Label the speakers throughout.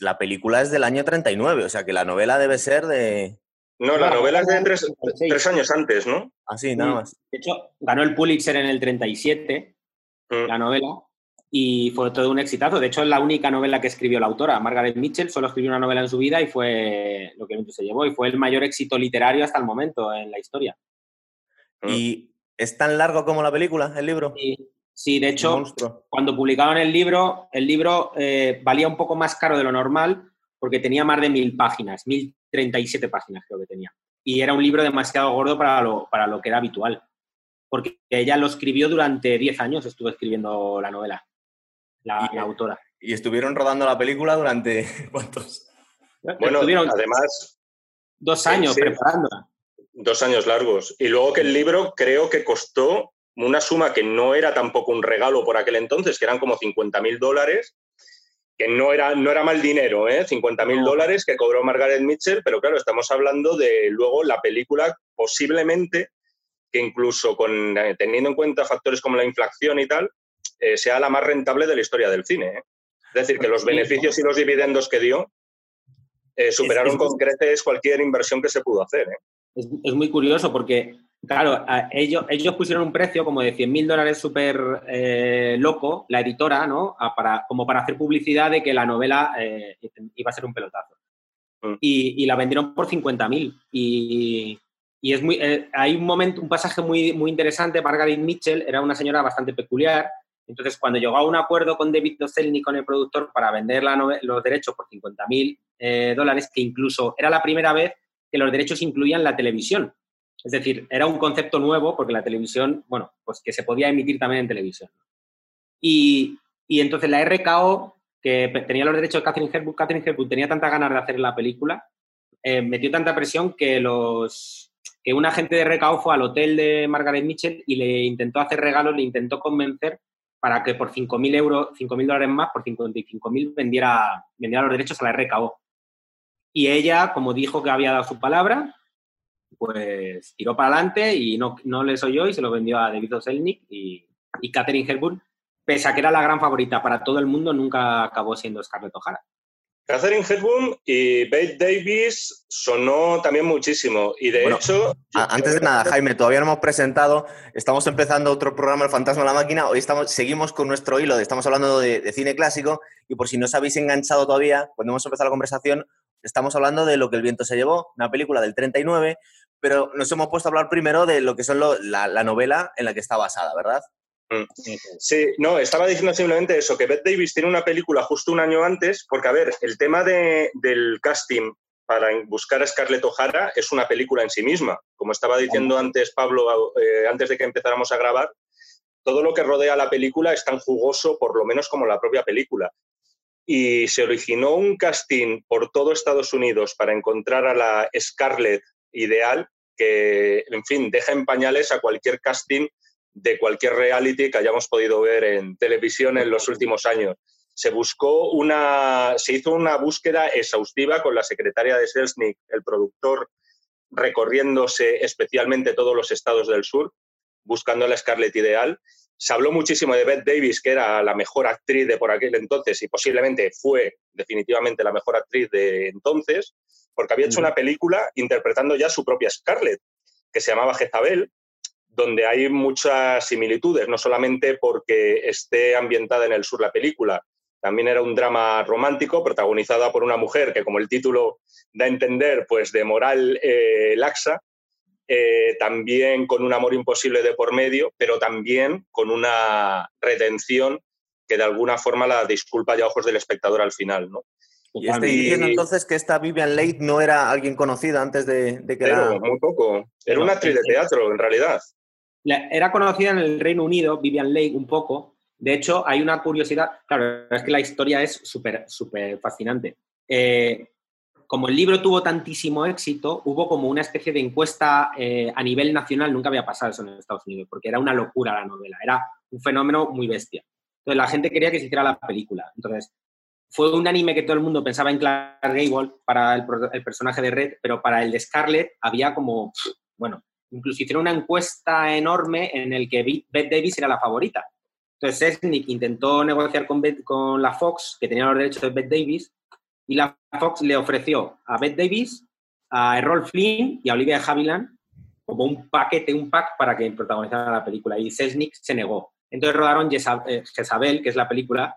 Speaker 1: la película es del año 39, o sea que la novela debe ser de...
Speaker 2: No, la novela es de tres, años antes, ¿no?
Speaker 1: Así, nada más.
Speaker 3: De hecho, ganó el Pulitzer en el 37, mm. la novela, y fue todo un exitazo. De hecho, es la única novela que escribió la autora, Margaret Mitchell, solo escribió una novela en su vida y fue lo que se llevó, y fue el mayor éxito literario hasta el momento en la historia.
Speaker 1: ¿Y es tan largo como la película, el libro?
Speaker 3: Sí, sí de hecho, cuando publicaron el libro, el libro eh, valía un poco más caro de lo normal porque tenía más de mil páginas, mil treinta y siete páginas creo que tenía. Y era un libro demasiado gordo para lo, para lo que era habitual, porque ella lo escribió durante diez años, estuvo escribiendo la novela la, autora.
Speaker 1: ¿Y estuvieron rodando la película durante cuántos?
Speaker 2: Bueno, además...
Speaker 3: Dos años preparándola.
Speaker 2: Dos años largos. Y luego que el libro creo que costó una suma que no era tampoco un regalo por aquel entonces, que eran como 50 mil dólares, que no era, no era mal dinero, ¿eh? 50 mil dólares que cobró Margaret Mitchell, pero claro, estamos hablando de luego la película posiblemente que incluso con, eh, teniendo en cuenta factores como la inflación y tal, eh, sea la más rentable de la historia del cine. ¿eh? Es decir, que los beneficios y los dividendos que dio eh, superaron con creces cualquier inversión que se pudo hacer.
Speaker 3: Es, muy curioso porque, claro, ellos, ellos pusieron un precio como de 100 mil dólares súper loco, la editora, ¿no? para, como para hacer publicidad de que la novela iba a ser un pelotazo. Mm. Y, la vendieron por 50 mil. Y, y es muy, hay un momento, un pasaje muy, muy interesante. Margaret Mitchell era una señora bastante peculiar entonces, cuando llegó a un acuerdo con David Dozelny, con el productor, para vender los derechos por 50 mil eh, dólares, que incluso era la primera vez que los derechos incluían la televisión. Es decir, era un concepto nuevo porque la televisión, bueno, pues que se podía emitir también en televisión. Y, entonces la RKO, que tenía los derechos de Catherine Hepburn, Catherine Hepburn tenía tantas ganas de hacer la película, eh, metió tanta presión que los que un agente de RKO fue al hotel de Margaret Mitchell y le intentó hacer regalos, le intentó convencer para que por 5.000 euros, 5.000 dólares más, por 55.000 vendiera, vendiera los derechos a la RKO. Y ella, como dijo que había dado su palabra, pues tiró para adelante y no, no le oyó y se lo vendió a David Oselnik y, y Catherine Hepburn, pese a que era la gran favorita para todo el mundo, nunca acabó siendo Scarlett O'Hara.
Speaker 2: Catherine Hepburn y Bette Davis sonó también muchísimo. Y de hecho.
Speaker 1: Antes de nada, Jaime, todavía no hemos presentado. Estamos empezando otro programa, El Fantasma de la Máquina. Hoy estamos, seguimos con nuestro hilo, estamos hablando de, cine clásico. Y por si no os habéis enganchado todavía, cuando hemos empezado la conversación, estamos hablando de Lo que el viento se llevó, una película del 39. Pero nos hemos puesto a hablar primero de lo que son la novela en la que está basada, ¿verdad?
Speaker 2: Mm. Sí, no, estaba diciendo simplemente eso, que Bette Davis tiene una película justo un año antes, porque a ver, el tema del casting para buscar a Scarlett O'Hara es una película en sí misma. Como estaba diciendo antes Pablo, eh, antes de que empezáramos a grabar, todo lo que rodea la película es tan jugoso, por lo menos como la propia película. Y se originó un casting por todo Estados Unidos para encontrar a la Scarlett ideal, que, en fin, deja en pañales a cualquier casting de cualquier reality que hayamos podido ver en televisión en los últimos años. Se buscó una, se hizo una búsqueda exhaustiva con la secretaria de Selznick, el productor, recorriéndose especialmente todos los estados del sur, buscando la Scarlett ideal. Se habló muchísimo de Bette Davis, que era la mejor actriz de por aquel entonces y posiblemente fue definitivamente la mejor actriz de entonces, porque había hecho una película interpretando ya su propia Scarlett, que se llamaba Jezabel, donde hay muchas similitudes, no solamente porque esté ambientada en el sur la película, también era un drama romántico protagonizada por una mujer que, como el título da a entender, pues de moral eh, laxa, eh, también con un amor imposible de por medio, pero también con una redención que de alguna forma la disculpa ya a ojos del espectador al final, ¿no?
Speaker 1: Y estoy diciendo entonces que esta Vivian Leigh no era alguien conocida antes de, que
Speaker 2: pero, muy poco. Era una actriz de teatro, en realidad.
Speaker 3: Era conocida en el Reino Unido, Vivian Leigh, un poco. De hecho, hay una curiosidad, claro, es que la historia es súper súper fascinante. Eh, como el libro tuvo tantísimo éxito, hubo como una especie de encuesta eh, a nivel nacional, nunca había pasado eso en Estados Unidos, porque era una locura la novela, era un fenómeno muy bestia. Entonces la gente quería que se hiciera la película. Entonces fue un anime que todo el mundo pensaba en Clark Gable para el, personaje de Red, pero para el de Scarlett había como, bueno, Incluso hicieron una encuesta enorme en el que Bette Davis era la favorita. Entonces Sesnick intentó negociar con, con la Fox, que tenía los derechos de Bette Davis, Y la Fox le ofreció a Bette Davis, a Errol Flynn y a Olivia Havilland como un paquete, un pack para que protagonizara la película. Y Selznick se negó. Entonces rodaron eh, Jezabel, que es la película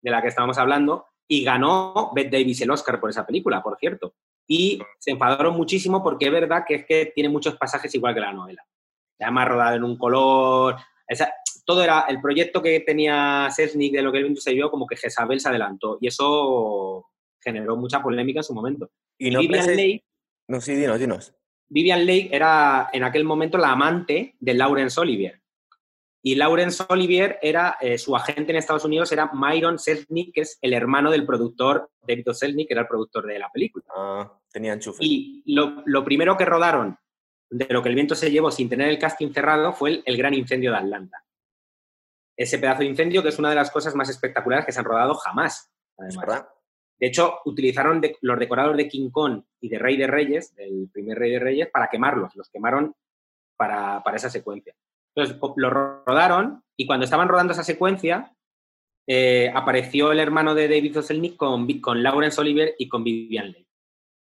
Speaker 3: de la que estábamos hablando, y ganó Bette Davis el Oscar por esa película, por cierto. Y se enfadaron muchísimo porque es verdad que es que tiene muchos pasajes igual que la novela. Además, rodado en un color. todo era el proyecto que tenía Selznick de lo que el se vio, como que Jezabel se adelantó. Y eso generó mucha polémica en su momento.
Speaker 1: Y no Vivian Lake. No, sí, dinos, dinos.
Speaker 3: Vivian Lake era en aquel momento la amante de Laurence Olivier. Y Laurence Olivier era, eh, su agente en Estados Unidos era Myron Selznick, que es el hermano del productor David Selznick, que era el productor de la película.
Speaker 1: Ah, tenía enchufe.
Speaker 3: Y lo, primero que rodaron de lo que el viento se llevó sin tener el casting cerrado fue el, gran incendio de Atlanta. Ese pedazo de incendio que es una de las cosas más espectaculares que se han rodado jamás.
Speaker 1: verdad.
Speaker 3: De hecho, utilizaron los decorados de King Kong y de Rey de Reyes, del primer Rey de Reyes, para quemarlos. Los quemaron para, para esa secuencia. Entonces lo rodaron y cuando estaban rodando esa secuencia, eh, apareció el hermano de David Oselnik con, con Laurence Oliver y con Vivian Leigh.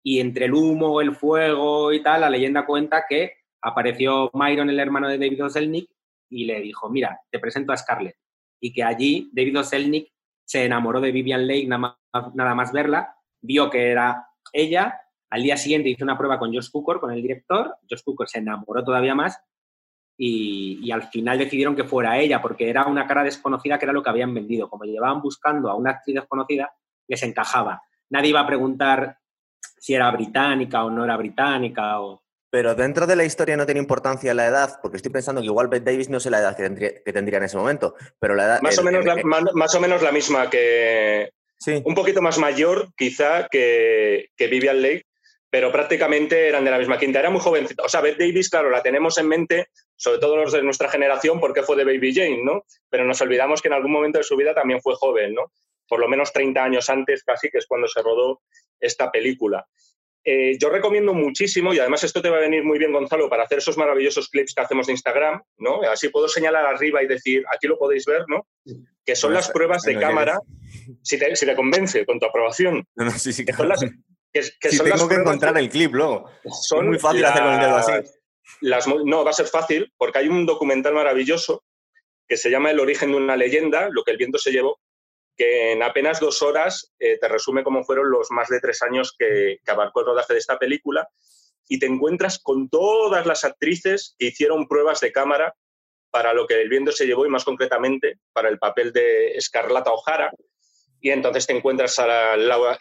Speaker 3: Y entre el humo, el fuego y tal, la leyenda cuenta que apareció Myron, el hermano de David Oselnik, y le dijo, mira, te presento a Scarlett. Y que allí David Oselnik se enamoró de Vivian Leigh nada más, nada más verla, vio que era ella, al día siguiente hizo una prueba con Josh Cooker, con el director, Josh Cooker se enamoró todavía más y, al final decidieron que fuera ella, porque era una cara desconocida que era lo que habían vendido. Como llevaban buscando a una actriz desconocida, les encajaba. Nadie iba a preguntar si era británica o no era británica o...
Speaker 1: Pero dentro de la historia no tiene importancia la edad, porque estoy pensando que igual Bette Davis no sé la edad que tendría, en ese momento, pero la edad...
Speaker 2: Más, o, menos la, más, o menos la misma que... Sí. Un poquito más mayor, quizá, que, que Vivian Lake, pero prácticamente eran de la misma quinta. Era muy jovencita. O sea, Bette Davis, claro, la tenemos en mente, sobre todo los de nuestra generación, porque fue de Baby Jane, ¿no? Pero nos olvidamos que en algún momento de su vida también fue joven, ¿no? Por lo menos 30 años antes casi, que es cuando se rodó esta película. Eh, yo recomiendo muchísimo, y además esto te va a venir muy bien, Gonzalo, para hacer esos maravillosos clips que hacemos de Instagram, ¿no? Así puedo señalar arriba y decir, aquí lo podéis ver, ¿no? Que son las pruebas de cámara, si te, si te, convence con tu aprobación.
Speaker 1: No, no, sí, sí, que son las, si tengo que encontrar el clip luego. Son muy fácil hacerlo con el dedo así.
Speaker 2: no, va a ser fácil porque hay un documental maravilloso que se llama El origen de una leyenda, lo que el viento se llevó, que en apenas dos horas eh, te resume cómo fueron los más de tres años que, que abarcó el rodaje de esta película y te encuentras con todas las actrices que hicieron pruebas de cámara para lo que el viento se llevó y más concretamente para el papel de Escarlata O'Hara, y entonces te encuentras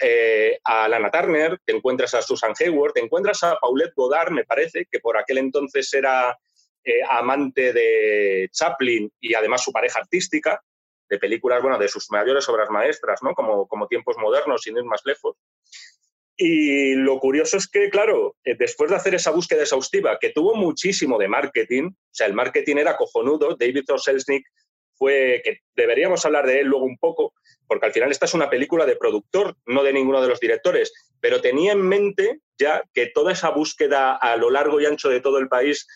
Speaker 2: eh, a, Lana Turner, te encuentras a Susan Hayward, te encuentras a Paulette Goddard, me parece, que por aquel entonces era eh, amante de Chaplin y además su pareja artística, de películas, bueno, de sus mayores obras maestras, ¿no? Como, como Tiempos Modernos, sin ir más lejos. Y lo curioso es que, claro, eh, después de hacer esa búsqueda exhaustiva, que tuvo muchísimo de marketing, o sea, el marketing era cojonudo, David O. fue, que deberíamos hablar de él luego un poco, porque al final esta es una película de productor, no de ninguno de los directores, pero tenía en mente ya que toda esa búsqueda a lo largo y ancho de todo el país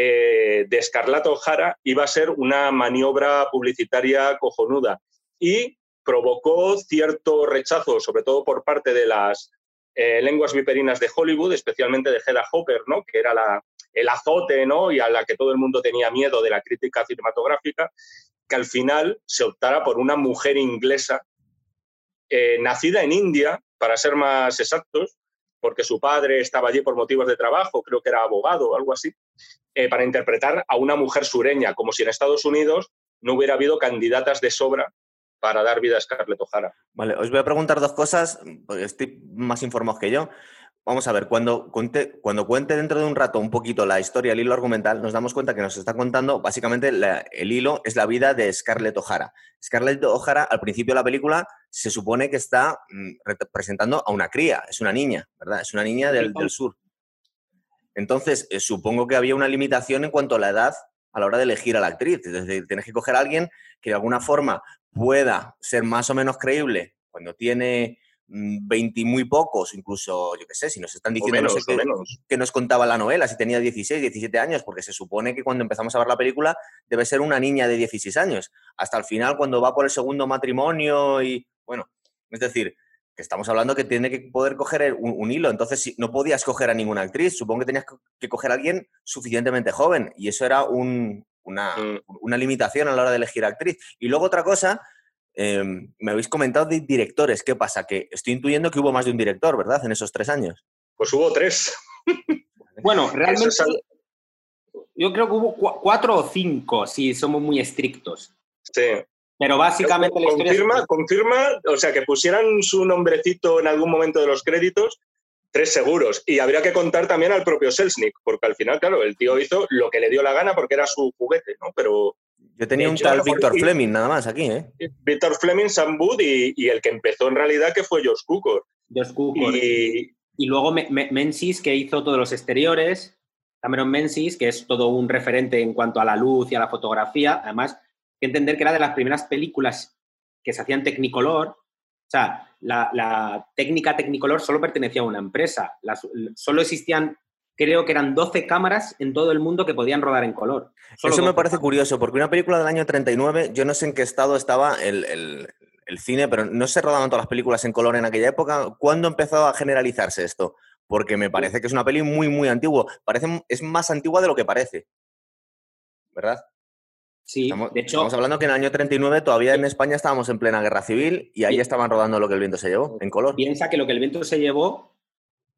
Speaker 2: eh, de Escarlata O'Hara iba a ser una maniobra publicitaria cojonuda y provocó cierto rechazo, sobre todo por parte de las eh, lenguas viperinas de Hollywood, especialmente de Hedda Hopper, ¿no? que era la, el azote ¿no? y a la que todo el mundo tenía miedo de la crítica cinematográfica, que al final se optara por una mujer inglesa eh, nacida en India, para ser más exactos, porque su padre estaba allí por motivos de trabajo, creo que era abogado algo así, eh, para interpretar a una mujer sureña, como si en Estados Unidos no hubiera habido candidatas de sobra para dar vida a Scarlett O'Hara.
Speaker 1: Vale, os voy a preguntar dos cosas, porque estoy más informado que yo. Vamos a ver, cuando cuente, cuando cuente dentro de un rato un poquito la historia, el hilo argumental, nos damos cuenta que nos está contando, básicamente el hilo es la vida de Scarlett O'Hara. Scarlett O'Hara, al principio de la película, se supone que está mm, representando a una cría, es una niña, ¿verdad? Es una niña del, sur. Entonces, eh, supongo que había una limitación en cuanto a la edad a la hora de elegir a la actriz. Es decir, tienes que coger a alguien que de alguna forma pueda ser más o menos creíble cuando tiene 20 y muy pocos, incluso, yo qué sé, si nos están diciendo no sé qué, que nos contaba la novela, si tenía 16, 17 años, porque se supone que cuando empezamos a ver la película debe ser una niña de 16 años, hasta el final cuando va por el segundo matrimonio y, bueno, es decir, que estamos hablando que tiene que poder coger un, hilo. Entonces, si, no podías coger a ninguna actriz. Supongo que tenías que coger a alguien suficientemente joven. Y eso era mm. una, limitación a la hora de elegir actriz. Y luego otra cosa, em, me habéis comentado de directores. ¿Qué pasa? Que estoy intuyendo que hubo más de un director, ¿verdad? En esos tres años.
Speaker 2: Pues hubo tres.
Speaker 3: Bueno, realmente yo creo que hubo cuatro o cinco, si somos muy estrictos.
Speaker 2: Sí.
Speaker 3: Pero básicamente
Speaker 2: la confirma, confirma, o sea, que pusieran su nombrecito en algún momento de los créditos, tres seguros. Y habría que contar también al propio Selznick, porque al final, claro, el tío hizo lo que le dio la gana porque era su juguete, ¿no? Pero...
Speaker 1: Yo tenía un tal Víctor Fleming nada más aquí, ¿eh?
Speaker 2: Víctor Fleming, Sam Wood y, el que empezó en realidad que fue George Cukor.
Speaker 3: George Cukor. Y, y luego Menzies, que hizo todos los exteriores. Cameron Menzies, que es todo un referente en cuanto a la luz y a la fotografía. Además, que entender que era de las primeras películas que se hacían Technicolor. O sea, la, técnica Technicolor solo pertenecía a una empresa. solo existían, creo que eran 12 cámaras en todo el mundo que podían rodar en color.
Speaker 1: Eso me parece curioso, porque una película del año 39, yo no sé en qué estado estaba el, cine, pero no se rodaban todas las películas en color en aquella época. ¿Cuándo empezó a generalizarse esto? Porque me parece que es una peli muy, muy antigua. Parece, es más antigua de lo que parece. ¿Verdad?
Speaker 3: Sí,
Speaker 1: estamos, de hecho. Estamos hablando que en el año 39 todavía en España estábamos en plena guerra civil y ahí estaban rodando lo que el viento se llevó, en color.
Speaker 3: Piensa que lo que el viento se llevó,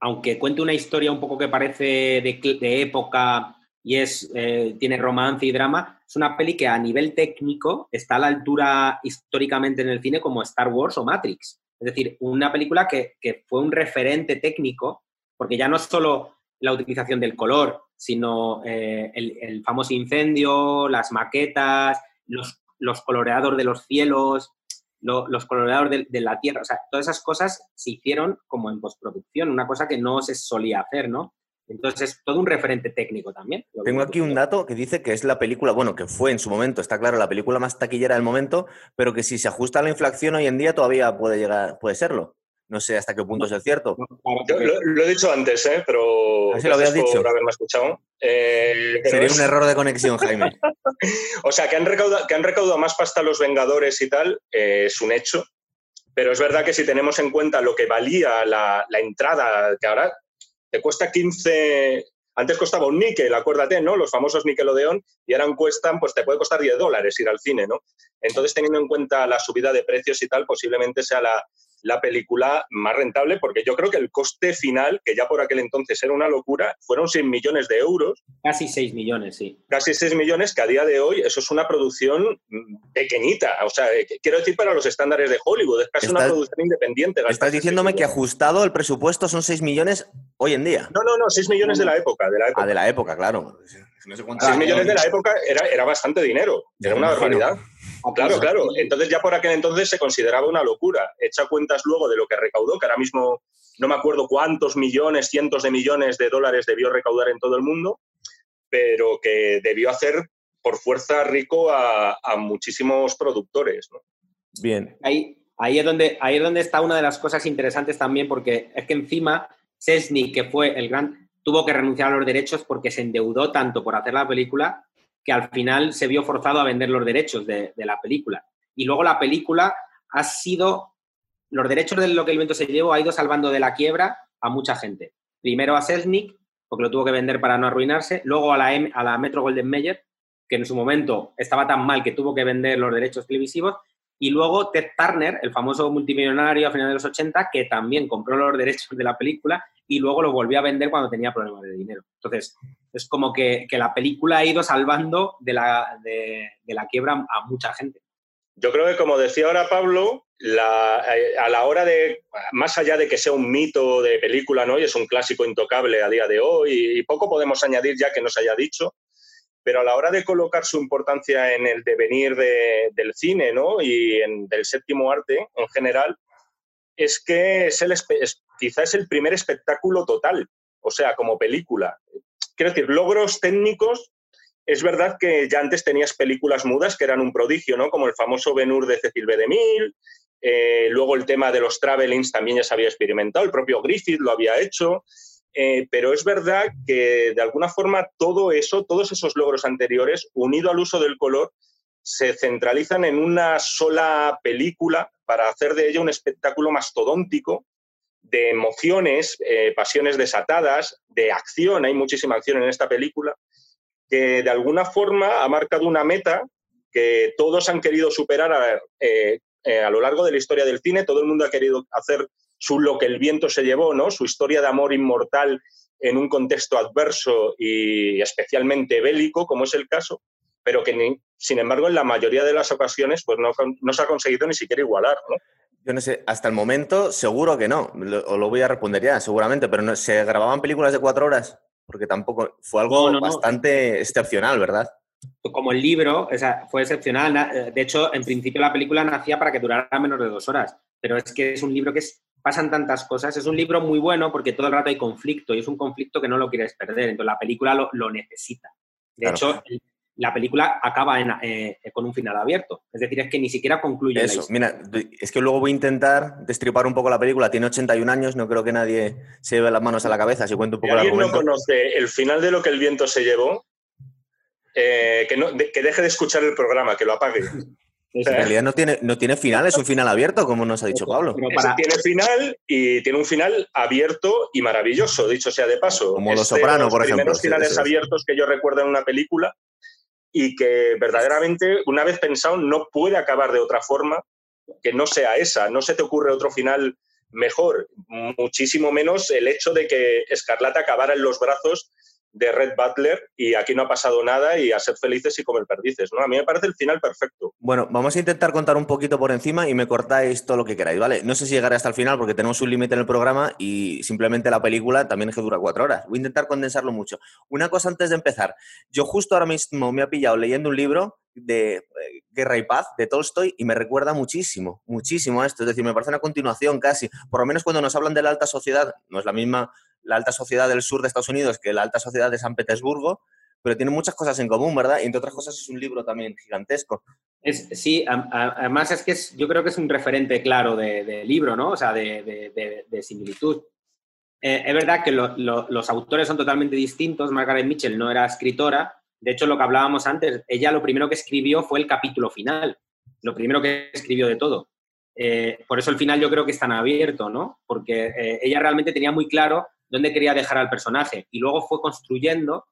Speaker 3: aunque cuente una historia un poco que parece de, época y es, eh, tiene romance y drama, es una peli que a nivel técnico está a la altura históricamente en el cine como Star Wars o Matrix. Es decir, una película que, que fue un referente técnico, porque ya no es solo la utilización del color, sino eh, el, famoso incendio, las maquetas, los, los coloreados de los cielos, los coloreadores de, la tierra, o sea, todas esas cosas se hicieron como en postproducción, una cosa que no se solía hacer, ¿no? Entonces, es todo un referente técnico también.
Speaker 1: Tengo aquí un dato que dice que es la película, bueno, que fue en su momento, está claro, la película más taquillera del momento, pero que si se ajusta a la inflación hoy en día todavía puede llegar, puede serlo. No sé hasta qué punto es cierto.
Speaker 2: lo, he dicho antes, ¿eh? pero
Speaker 1: Así lo habías dicho.
Speaker 2: por haberme escuchado.
Speaker 1: Eh, Sería un error de conexión, Jaime.
Speaker 2: o sea, que han, recaudado, que han recaudado más pasta los Vengadores y tal, eh, es un hecho. Pero es verdad que si tenemos en cuenta lo que valía la, la entrada, que ahora te cuesta 15, antes costaba un níquel, acuérdate, ¿no? Los famosos Nickelodeon, y ahora cuestan, pues te puede costar 10 dólares ir al cine, ¿no? Entonces, teniendo en cuenta la subida de precios y tal, posiblemente sea la, la película más rentable, porque yo creo que el coste final, que ya por aquel entonces era una locura, fueron 6 millones de euros.
Speaker 3: Casi 6 millones, sí.
Speaker 2: Casi 6 millones, que a día de hoy eso es una producción mm, pequeñita. O sea, eh, quiero decir para los estándares de Hollywood, es casi una producción independiente.
Speaker 1: Estás diciéndome que ajustado el presupuesto son 6 millones hoy en día.
Speaker 2: No, no, no, 6 millones de la época. De la época.
Speaker 1: Ah, de la época, claro.
Speaker 2: 6 millones de la época era, era bastante dinero, era una barbaridad. Claro, claro. Entonces ya por aquel entonces se consideraba una locura. Echa cuentas luego de lo que recaudó, que ahora mismo no me acuerdo cuántos millones, cientos de millones de dólares debió recaudar en todo el mundo, pero que debió hacer por fuerza rico a, muchísimos productores.
Speaker 3: Bien. Ahí, ahí, es donde, ahí es donde está una de las cosas interesantes también, porque es que encima Sesni, que fue el gran, tuvo que renunciar a los derechos porque se endeudó tanto por hacer la película que al final se vio forzado a vender los derechos de, la película. Y luego la película ha sido, los derechos de lo que el viento se llevó ha ido salvando de la quiebra a mucha gente. Primero a Selznick, porque lo tuvo que vender para no arruinarse, luego a la, a la Metro Golden Mayer, que en su momento estaba tan mal que tuvo que vender los derechos televisivos, y luego Ted Turner, el famoso multimillonario a finales de los 80, que también compró los derechos de la película y luego lo volvió a vender cuando tenía problemas de dinero. Entonces, es como que, la película ha ido salvando de la, de, la, quiebra a mucha gente.
Speaker 2: Yo creo que, como decía ahora Pablo, eh, a la hora de, más allá de que sea un mito de película, ¿no? y es un clásico intocable a día de hoy, y poco podemos añadir ya que nos haya dicho, pero a la hora de colocar su importancia en el devenir del cine ¿no? y en, del séptimo arte en general, es que es el, quizá es el primer espectáculo total, o sea, como película. Quiero decir, logros técnicos, es verdad que ya antes tenías películas mudas que eran un prodigio, ¿no? como el famoso Ben-Hur de Cecil B. DeMille, eh, luego el tema de los travelings también ya se había experimentado, el propio Griffith lo había hecho, eh, pero es verdad que de alguna forma todo eso, todos esos logros anteriores, unido al uso del color, se centralizan en una sola película para hacer de ella un espectáculo mastodóntico de emociones, eh, pasiones desatadas, de acción, hay muchísima acción en esta película, que de alguna forma ha marcado una meta que todos han querido superar a, eh, a lo largo de la historia del cine, todo el mundo ha querido hacer su lo que el viento se llevó, ¿no? Su historia de amor inmortal en un contexto adverso y especialmente bélico, como es el caso, pero que, sin embargo, en la mayoría de las ocasiones pues no, no se ha conseguido ni siquiera igualar, ¿no?
Speaker 1: Yo no sé, hasta el momento seguro que no, o lo voy a responder ya, seguramente, pero no, ¿se grababan películas de cuatro horas? Porque tampoco fue algo bastante excepcional, ¿verdad?
Speaker 3: Como el libro, o sea, fue excepcional. De hecho, en principio la película nacía para que durara menos de dos horas, pero es que es un libro que es, pasan tantas cosas. Es un libro muy bueno porque todo el rato hay conflicto y es un conflicto que no lo quieres perder, entonces la película lo, necesita. De hecho, la película acaba eh, con un final abierto. Es decir, es que ni siquiera concluye.
Speaker 1: Eso, mira, es que luego voy a intentar destripar un poco la película. Tiene 81 años, no creo que nadie se lleve las manos a la cabeza si cuento un poco
Speaker 2: la ¿Alguien no conoce el final de lo que el viento se llevó? Eh, que, no, que deje de escuchar el programa, que lo apague.
Speaker 1: En realidad no tiene, no tiene final, es un final abierto, como nos ha dicho Pablo.
Speaker 2: Tiene final y tiene un final abierto y maravilloso, dicho sea de paso.
Speaker 1: Como Los Soprano, por ejemplo.
Speaker 2: Los primeros finales abiertos que yo recuerdo en una película y que verdaderamente, una vez pensado, no puede acabar de otra forma que no sea esa. No se te ocurre otro final mejor, muchísimo menos el hecho de que Escarlata acabara en los brazos de Red Butler y aquí no ha pasado nada y a ser felices y comer perdices, ¿no? A mí me parece el final perfecto.
Speaker 1: Bueno, vamos a intentar contar un poquito por encima y me cortáis todo lo que queráis, ¿vale? No sé si llegaré hasta el final porque tenemos un límite en el programa y simplemente la película también es que dura cuatro horas. Voy a intentar condensarlo mucho. Una cosa antes de empezar. Yo justo ahora mismo me ha pillado leyendo un libro de eh, Guerra y Paz de Tolstoy y me recuerda muchísimo, muchísimo a esto. Es decir, me parece una continuación casi. Por lo menos cuando nos hablan de la alta sociedad, no es la misma la alta sociedad del sur de Estados Unidos que la alta sociedad de San Petersburgo, pero tiene muchas cosas en común, ¿verdad? Y entre otras cosas es un libro también gigantesco.
Speaker 3: Es, sí, además es que es, yo creo que es un referente claro de, libro, ¿no? O sea, de, similitud. Eh, es verdad que los autores son totalmente distintos. Margaret Mitchell no era escritora. De hecho, lo que hablábamos antes, ella lo primero que escribió fue el capítulo final. Lo primero que escribió de todo. Eh, por eso el final yo creo que es tan abierto, ¿no? Porque eh, ella realmente tenía muy claro dónde quería dejar al personaje y luego fue construyendo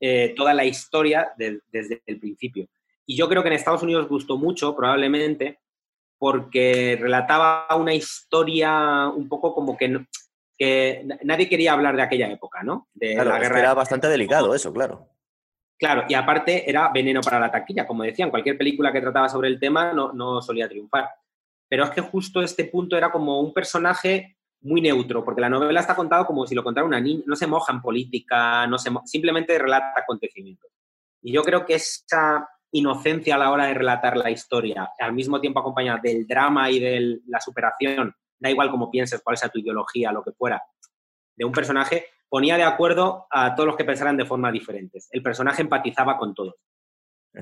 Speaker 3: eh, toda la historia desde el principio. Y yo creo que en Estados Unidos gustó mucho, probablemente, porque relataba una historia un poco como que, que nadie quería hablar de aquella época, ¿no? De
Speaker 1: la guerra. Era bastante delicado eso, claro.
Speaker 3: Claro, y aparte era veneno para la taquilla, como decían, cualquier película que trataba sobre el tema no, no solía triunfar. Pero es que justo este punto era como un personaje muy neutro, porque la novela está contada como si lo contara una niña, no se moja en política, no se simplemente relata acontecimientos. Y yo creo que esa inocencia a la hora de relatar la historia, al mismo tiempo acompañada del drama y de la superación, da igual cómo pienses, cuál sea tu ideología, lo que fuera, de un personaje, ponía de acuerdo a todos los que pensaran de forma diferentes. El personaje empatizaba con todos.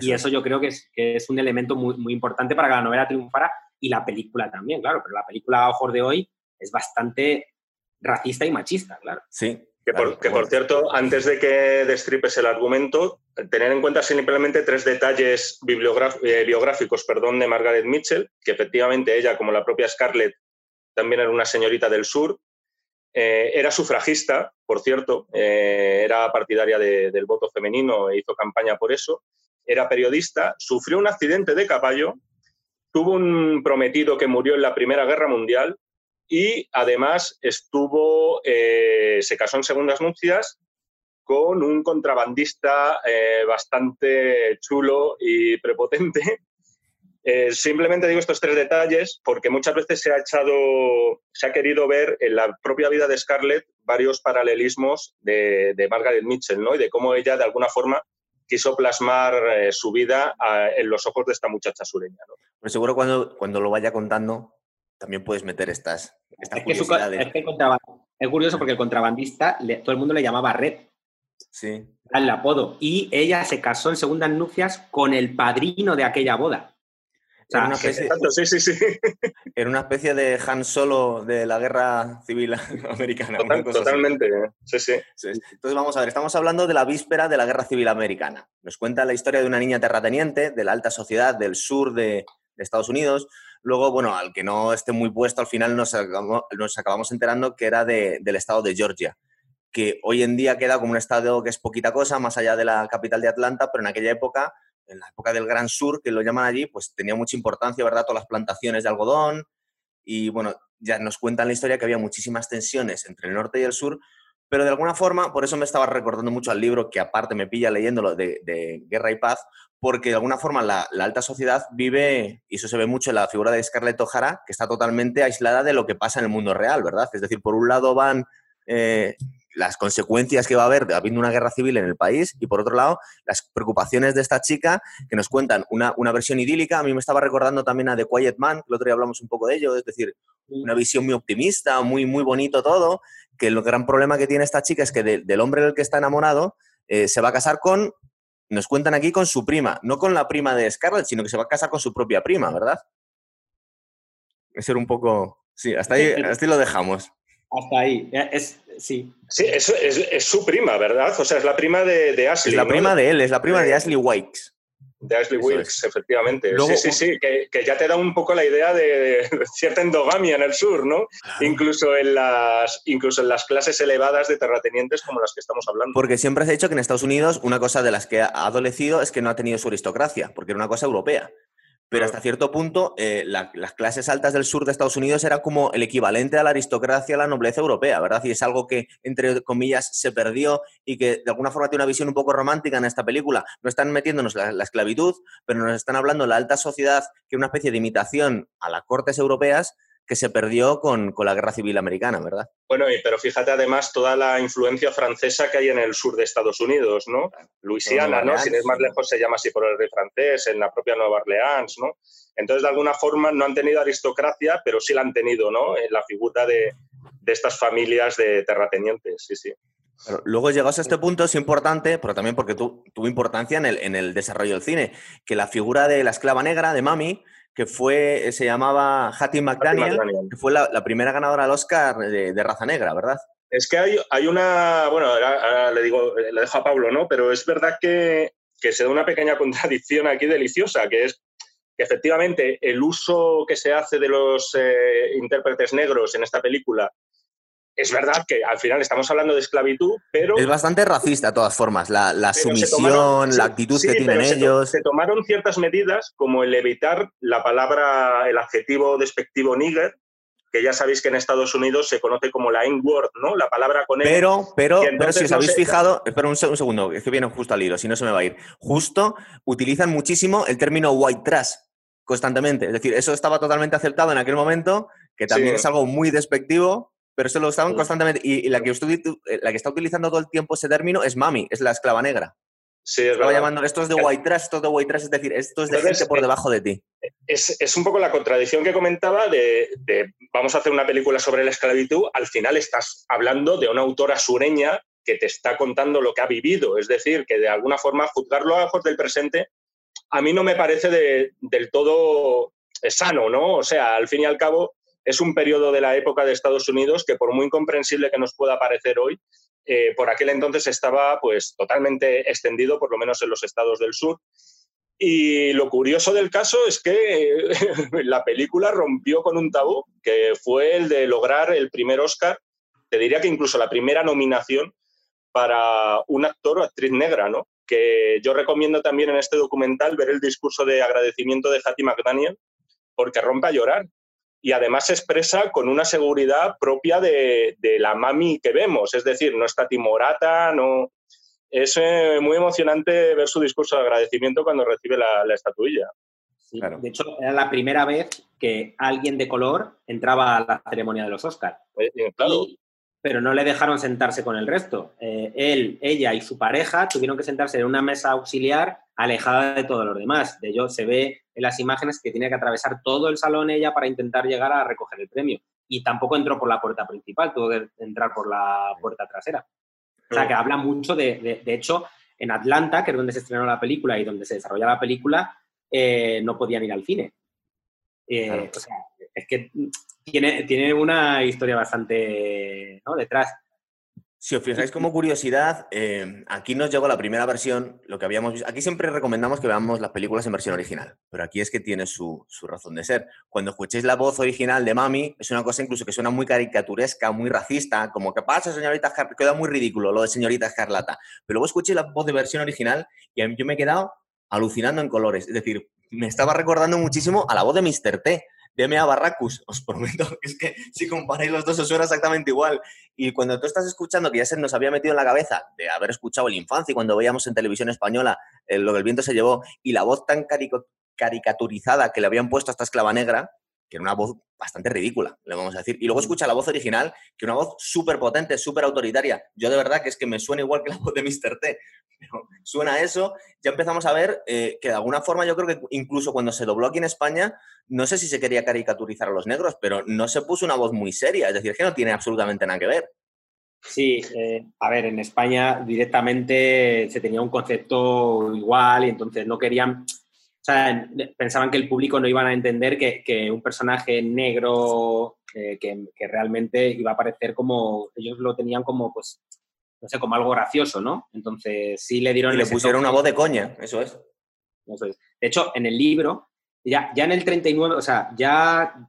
Speaker 3: Y eso yo creo que es, que es un elemento muy, muy importante para que la novela triunfara y la película también, claro, pero la película a ojos de hoy es bastante racista y machista, claro.
Speaker 1: Sí.
Speaker 2: Que, por, cierto, antes de que destripes el argumento, tener en cuenta simplemente tres detalles eh, biográficos perdón, de Margaret Mitchell, que efectivamente ella, como la propia Scarlett, también era una señorita del sur. Eh, era sufragista, por cierto, eh, era partidaria del voto femenino e hizo campaña por eso. Era periodista, sufrió un accidente de caballo, tuvo un prometido que murió en la Primera Guerra Mundial y además estuvo, eh, se casó en segundas nupcias con un contrabandista bastante chulo y prepotente. Eh, simplemente digo estos tres detalles porque muchas veces se ha echado, se ha querido ver en la propia vida de Scarlett varios paralelismos de, Margaret Mitchell, ¿no? Y de cómo ella de alguna forma quiso plasmar su vida en los ojos de esta muchacha sureña. ¿no?
Speaker 1: Pero seguro cuando, cuando lo vaya contando también puedes meter estas, estas es,
Speaker 3: que es, curioso porque el contrabandista, todo el mundo le llamaba Red.
Speaker 1: Sí.
Speaker 3: Al apodo. Y ella se casó en segundas nupcias con el padrino de aquella boda.
Speaker 1: Era, una especie, sí, sí, sí. era una especie de Han Solo de la guerra civil americana.
Speaker 2: totalmente, sí, sí.
Speaker 1: Entonces vamos a ver, estamos hablando de la víspera de la guerra civil americana. Nos cuenta la historia de una niña terrateniente de la alta sociedad del sur de, Estados Unidos. Luego, bueno, al que no esté muy puesto, al final nos acabamos, enterando que era del estado de Georgia que hoy en día queda como un estado que es poquita cosa, más allá de la capital de Atlanta, pero en aquella época, en la época del Gran Sur, que lo llaman allí, pues tenía mucha importancia, ¿verdad? Todas las plantaciones de algodón y, bueno, ya nos cuentan la historia que había muchísimas tensiones entre el norte y el sur, pero de alguna forma, por eso me estaba recordando mucho al libro, que aparte me pilla leyéndolo de, Guerra y Paz, porque de alguna forma la, alta sociedad vive, y eso se ve mucho en la figura de Scarlett O'Hara, que está totalmente aislada de lo que pasa en el mundo real, ¿verdad? Es decir, por un lado van eh, las consecuencias que va a haber de habiendo una guerra civil en el país y por otro lado las preocupaciones de esta chica que nos cuentan una, versión idílica. A mí me estaba recordando también a The Quiet Man, que el otro día hablamos un poco de ello, es decir, una visión muy optimista, muy, muy bonito todo, que el gran problema que tiene esta chica es que del hombre del que está enamorado eh, se va a casar con, nos cuentan aquí, con su prima, no con la prima de Scarlett, sino que se va a casar con su propia prima, ¿verdad? Es ser un poco... Sí, hasta ahí, hasta ahí lo dejamos.
Speaker 3: Hasta ahí. Es, sí.
Speaker 2: Sí, es, es, su prima, ¿verdad? O sea, es la prima de, Ashley.
Speaker 1: Es la prima de él, es la prima de, Ashley Wakes.
Speaker 2: De Ashley Wakes, efectivamente. sí, sí, sí, que, ya te da un poco la idea de, cierta endogamia en el sur, ¿no? Incluso, en las, incluso en las clases elevadas de terratenientes como las que estamos hablando.
Speaker 1: Porque siempre has dicho que en Estados Unidos una cosa de las que ha adolecido es que no ha tenido su aristocracia, porque era una cosa europea pero hasta cierto punto eh, las clases altas del sur de Estados Unidos era como el equivalente a la aristocracia, a la nobleza europea, ¿verdad? Y es algo que, entre comillas, se perdió y que de alguna forma tiene una visión un poco romántica en esta película. No están metiéndonos la, la esclavitud, pero nos están hablando de la alta sociedad, que es una especie de imitación a las cortes europeas, que se perdió con, la guerra civil americana, ¿verdad?
Speaker 2: Bueno, pero fíjate además toda la influencia francesa que hay en el sur de Estados Unidos, ¿no? Luisiana, ¿no? Si es más lejos se llama así por el rey francés, en la propia Nueva Orleans, ¿no? Entonces, de alguna forma no han tenido aristocracia, pero sí la han tenido, ¿no? En la figura de, estas familias de terratenientes, sí, sí.
Speaker 1: luego llegados a este punto es importante, pero también porque tuvo importancia en el, en el desarrollo del cine, que la figura de la esclava negra, de Mami, que fue, se llamaba Hattie McDaniel, que fue la, primera ganadora del Oscar de, raza negra, ¿verdad?
Speaker 2: Es que hay, hay una, bueno, ahora, le digo, le dejo a Pablo, ¿no? Pero es verdad que, se da una pequeña contradicción aquí deliciosa, que es que efectivamente el uso que se hace de los eh, intérpretes negros en esta película es verdad que al final estamos hablando de esclavitud, pero...
Speaker 1: Es bastante racista, de todas formas, la, sumisión, la actitud que tienen ellos.
Speaker 2: Se, tomaron ciertas medidas, como el evitar la palabra, el adjetivo despectivo nigger, que ya sabéis que en Estados Unidos se conoce como la N-word, ¿no? La palabra con
Speaker 1: N. Pero, pero, pero si os habéis fijado, espera un, segundo, es que viene justo al hilo, si no se me va a ir. Justo utilizan muchísimo el término white trash constantemente. Es decir, eso estaba totalmente aceptado en aquel momento, que también es algo muy despectivo, pero eso lo estaban constantemente. Y, la, que eh, la que está utilizando todo el tiempo ese término es mami, es la esclava negra.
Speaker 2: Sí, es Estaba
Speaker 1: llamando, esto es de white trash, esto es de white trash, es decir, esto es de gente por eh, debajo de ti.
Speaker 2: Es, es, un poco la contradicción que comentaba de, vamos a hacer una película sobre la esclavitud, al final estás hablando de una autora sureña que te está contando lo que ha vivido, es decir, que de alguna forma juzgarlo a ojos del presente a mí no me parece del todo sano, ¿no? O sea, al fin y al cabo, es un periodo de la época de Estados Unidos que por muy incomprensible que nos pueda parecer hoy, eh, por aquel entonces estaba pues totalmente extendido, por lo menos en los estados del sur. Y lo curioso del caso es que la película rompió con un tabú, que fue el de lograr el primer Oscar, te diría que incluso la primera nominación para un actor o actriz negra, ¿no? Que yo recomiendo también en este documental ver el discurso de agradecimiento de Hattie McDaniel, porque rompe a llorar y además se expresa con una seguridad propia de, la mami que vemos, es decir, no está timorata, no... Es eh, muy emocionante ver su discurso de agradecimiento cuando recibe la, estatuilla.
Speaker 3: De hecho, era la primera vez que alguien de color entraba a la ceremonia de los Oscars.
Speaker 2: Eh, claro
Speaker 3: pero no le dejaron sentarse con el resto. Eh, él, ella y su pareja tuvieron que sentarse en una mesa auxiliar alejada de todos los demás. De ello se ve en las imágenes que tiene que atravesar todo el salón ella para intentar llegar a recoger el premio. Y tampoco entró por la puerta principal, tuvo que entrar por la puerta trasera. O sea, que habla mucho de, de, hecho, en Atlanta, que es donde se estrenó la película y donde se desarrolla la película, eh, no podían ir al cine Eh, o sea, es que tiene, tiene una historia bastante detrás.
Speaker 1: Si os fijáis como curiosidad, eh, aquí nos llegó la primera versión, lo que habíamos visto. Aquí siempre recomendamos que veamos las películas en versión original, pero aquí es que tiene su, razón de ser. Cuando escuchéis la voz original de Mami, es una cosa incluso que suena muy caricaturesca, muy racista, como que pasa, señorita Escarlata, queda muy ridículo lo de señorita Escarlata. Pero luego escuché la voz de versión original y yo me he quedado alucinando en colores. Es decir, me estaba recordando muchísimo a la voz de Mr. T, de a Barracus, os prometo que es que si comparáis los dos os suena exactamente igual. Y cuando tú estás escuchando, que ya se nos había metido en la cabeza de haber escuchado el infancia y cuando veíamos en televisión española eh, lo que el viento se llevó y la voz tan caricaturizada que le habían puesto a esta esclava negra, que era una voz bastante ridícula, le vamos a decir. Y luego mm. escucha la voz original, que una voz súper potente, súper autoritaria. Yo de verdad que es que me suena igual que la voz de Mr. T. suena eso, ya empezamos a ver eh, que de alguna forma yo creo que incluso cuando se dobló aquí en España, no sé si se quería caricaturizar a los negros, pero no se puso una voz muy seria, es decir, que no tiene absolutamente nada que ver.
Speaker 3: Sí, eh, a ver, en España directamente se tenía un concepto igual y entonces no querían o sea, pensaban que el público no iban a entender que, un personaje negro eh, que, realmente iba a parecer como, ellos lo tenían como, pues, no sé, como algo gracioso, ¿no? Entonces sí le dieron...
Speaker 1: Y le pusieron una voz de coña, eso es.
Speaker 3: Eso es. De hecho, en el libro, ya, ya en el 39, o sea, ya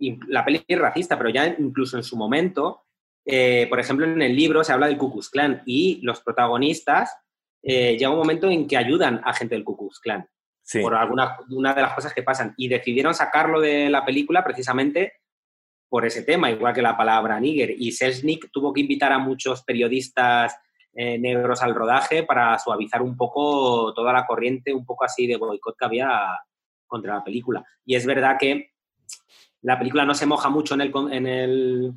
Speaker 3: la peli es racista, pero ya incluso en su momento, eh, por ejemplo, en el libro se habla del Ku Klux Klan y los protagonistas eh, llega un momento en que ayudan a gente del Ku Klux Klan por alguna una de las cosas que pasan. Y decidieron sacarlo de la película precisamente por ese tema, igual que la palabra nigger. Y Selznick tuvo que invitar a muchos periodistas eh, negros al rodaje para suavizar un poco toda la corriente, un poco así de boicot que había contra la película. Y es verdad que la película no se moja mucho en el, en el,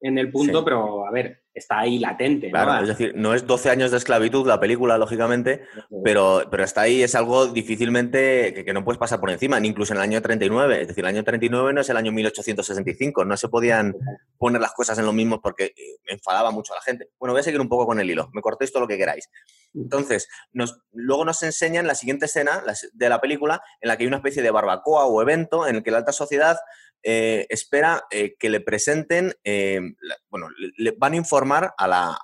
Speaker 3: en el punto, pero a ver, está ahí latente.
Speaker 1: Claro, es decir, no es 12 años de esclavitud la película, lógicamente, pero, pero está ahí, es algo difícilmente que, no puedes pasar por encima, ni incluso en el año 39. Es decir, el año 39 no es el año 1865, no se podían poner las cosas en lo mismo porque eh, enfadaba mucho a la gente. Bueno, voy a seguir un poco con el hilo, me cortéis todo lo que queráis. Entonces, nos, luego nos enseñan la siguiente escena de la película en la que hay una especie de barbacoa o evento en el que la alta sociedad eh, espera eh, que le presenten, eh, bueno, le, van a informar a,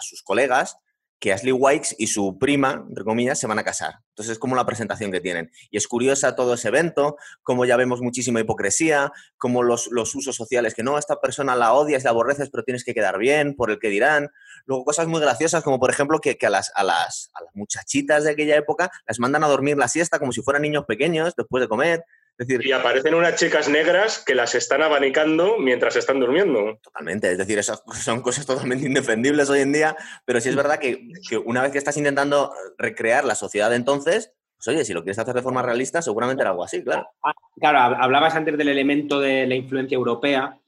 Speaker 1: sus colegas que Ashley Wikes y su prima, entre comillas, se van a casar. Entonces es como la presentación que tienen. Y es curiosa todo ese evento, como ya vemos muchísima hipocresía, como los, usos sociales, que no, esta persona la odias, la aborreces, pero tienes que quedar bien por el que dirán. Luego cosas muy graciosas, como por ejemplo que, a, las, a, las, a las muchachitas de aquella época las mandan a dormir la siesta como si fueran niños pequeños después de comer
Speaker 2: y aparecen unas chicas negras que las están abanicando mientras están durmiendo.
Speaker 1: Totalmente, es decir, esas son cosas totalmente indefendibles hoy en día, pero sí es verdad que, una vez que estás intentando recrear la sociedad de entonces, pues oye, si lo quieres hacer de forma realista, seguramente era algo así, claro.
Speaker 3: Ah, claro, hablabas antes del elemento de la influencia europea.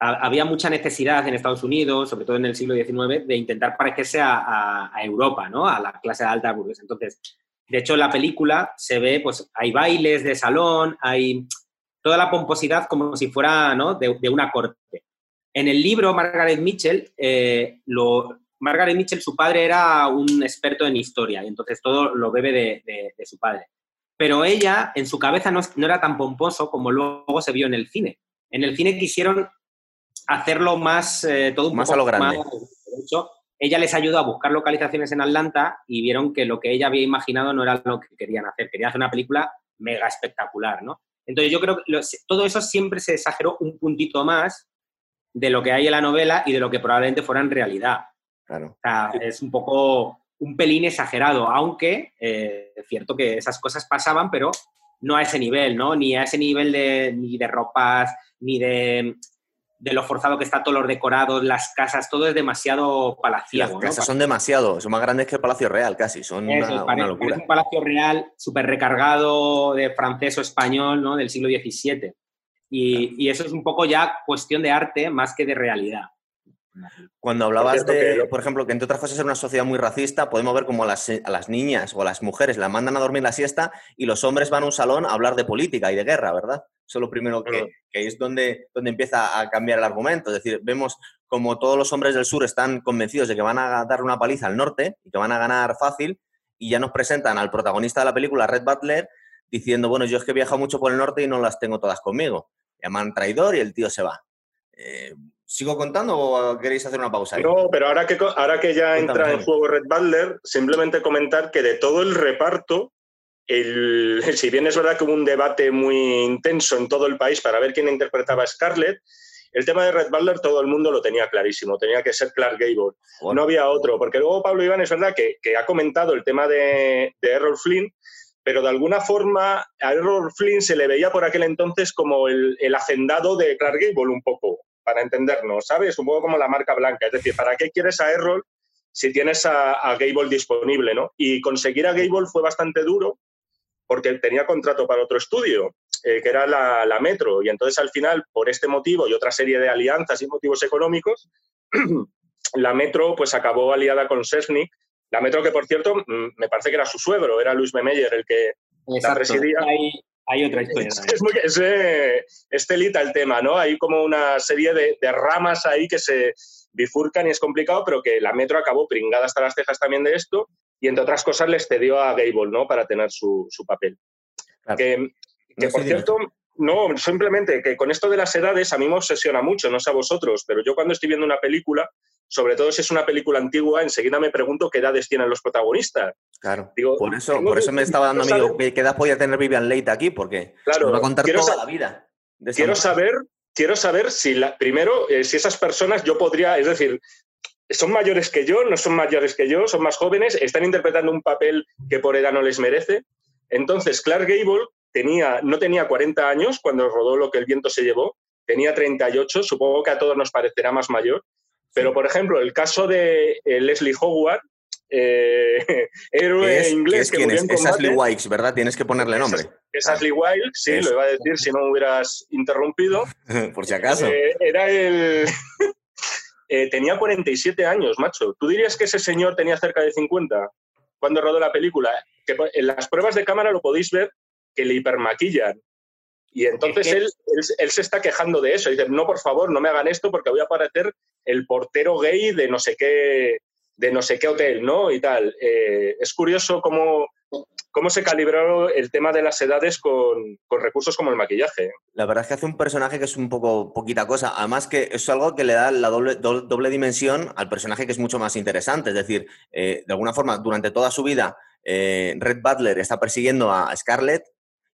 Speaker 3: Había mucha necesidad en Estados Unidos, sobre todo en el siglo XIX, de intentar parecerse a, a Europa, ¿no? A la clase de alta burguesa. Entonces, de hecho, en la película se ve, pues hay bailes de salón, hay toda la pomposidad como si fuera ¿no? de, una corte. En el libro, Margaret Mitchell, eh, lo, Margaret Mitchell, su padre era un experto en historia, y entonces todo lo bebe de, su padre. Pero ella, en su cabeza, no, era tan pomposo como luego se vio en el cine. En el cine quisieron hacerlo más, eh, todo un
Speaker 1: más a lo grande.
Speaker 3: de hecho, ella les ayudó a buscar localizaciones en Atlanta y vieron que lo que ella había imaginado no era lo que querían hacer. Querían hacer una película mega espectacular, ¿no? Entonces yo creo que todo eso siempre se exageró un puntito más de lo que hay en la novela y de lo que probablemente fuera en realidad.
Speaker 1: Claro.
Speaker 3: O sea, es un poco, un pelín exagerado, aunque eh, es cierto que esas cosas pasaban, pero no a ese nivel, ¿no? Ni a ese nivel de, ni de ropas, ni de de lo forzado que está todos los decorados, las casas, todo es demasiado palaciego.
Speaker 1: Las casas son demasiado, son más grandes que el Palacio Real casi, son una, locura.
Speaker 3: Es un Palacio Real súper recargado de francés o español ¿no? del siglo XVII. Y, y, eso es un poco ya cuestión de arte más que de realidad.
Speaker 1: Cuando hablabas de, por ejemplo, que entre otras cosas es una sociedad muy racista, podemos ver como a las, a las, niñas o a las mujeres las mandan a dormir la siesta y los hombres van a un salón a hablar de política y de guerra, ¿verdad? Eso es lo primero que, es donde, donde empieza a cambiar el argumento. Es decir, vemos como todos los hombres del sur están convencidos de que van a dar una paliza al norte y que van a ganar fácil y ya nos presentan al protagonista de la película, Red Butler, diciendo, bueno, yo es que he viajado mucho por el norte y no las tengo todas conmigo. Llaman traidor y el tío se va. Eh, ¿Sigo contando o queréis hacer una pausa?
Speaker 2: No, pero ahora que, ahora que ya entra en juego Red Butler, simplemente comentar que de todo el reparto, el, si bien es verdad que hubo un debate muy intenso en todo el país para ver quién interpretaba a Scarlett, el tema de Red Butler todo el mundo lo tenía clarísimo, tenía que ser Clark Gable. No había otro, porque luego Pablo Iván es verdad que, ha comentado el tema de, Errol Flynn, pero de alguna forma a Errol Flynn se le veía por aquel entonces como el, hacendado de Clark Gable un poco, para entendernos, ¿sabes? Un poco como la marca blanca. Es decir, ¿para qué quieres a Errol si tienes a, a Gable disponible, ¿no? Y conseguir a Gable fue bastante duro porque tenía contrato para otro estudio. Eh, que era la, Metro. Y entonces al final, por este motivo y otra serie de alianzas y motivos económicos, la Metro pues acabó aliada con Sesnick. La Metro que, por cierto, mm, me parece que era su suegro, era Luis Memeyer el que la presidía.
Speaker 3: Hay, otra historia.
Speaker 2: Es, es, telita el tema, ¿no? Hay como una serie de, ramas ahí que se bifurcan y es complicado, pero que la Metro acabó pringada hasta las cejas también de esto y, entre otras cosas, les cedió a Gable, ¿no? Para tener su, papel. Que, que por cierto, no, simplemente que con esto de las edades a mí me obsesiona mucho, no sé a vosotros, pero yo cuando estoy viendo una película, sobre todo si es una película antigua, enseguida me pregunto qué edades tienen los protagonistas.
Speaker 1: Claro. por eso, por eso me estaba dando miedo qué edad podía tener Vivian Leite aquí, porque
Speaker 2: claro,
Speaker 1: va a contar toda la vida.
Speaker 2: Quiero saber, quiero saber si la, primero, eh, si esas personas yo podría, es decir, son mayores que yo, no son mayores que yo, son más jóvenes, están interpretando un papel que por edad no les merece. Entonces, Clark Gable tenía, no tenía 40 años cuando rodó Lo que el viento se llevó, tenía 38, supongo que a todos nos parecerá más mayor, pero por ejemplo, el caso de eh, Leslie Howard, eh, héroe inglés
Speaker 1: que, es, es Ashley Wilkes, ¿verdad? Tienes que ponerle nombre.
Speaker 2: Es, Ashley Wilkes, sí, lo iba a decir si no me hubieras interrumpido.
Speaker 1: por si acaso.
Speaker 2: Eh, era el... tenía 47 años, macho. ¿Tú dirías que ese señor tenía cerca de 50 cuando rodó la película? Que en las pruebas de cámara lo podéis ver que le hipermaquillan. Y entonces él, él, se está quejando de eso. Dice, no, por favor, no me hagan esto porque voy a parecer el portero gay de no sé qué, de no sé qué hotel, ¿no? Y tal. Eh, es curioso cómo, cómo se calibró el tema de las edades con, con, recursos como el maquillaje.
Speaker 1: La verdad es que hace un personaje que es un poco poquita cosa. Además que es algo que le da la doble, doble, dimensión al personaje que es mucho más interesante. Es decir, eh, de alguna forma, durante toda su vida, eh, Red Butler está persiguiendo a Scarlett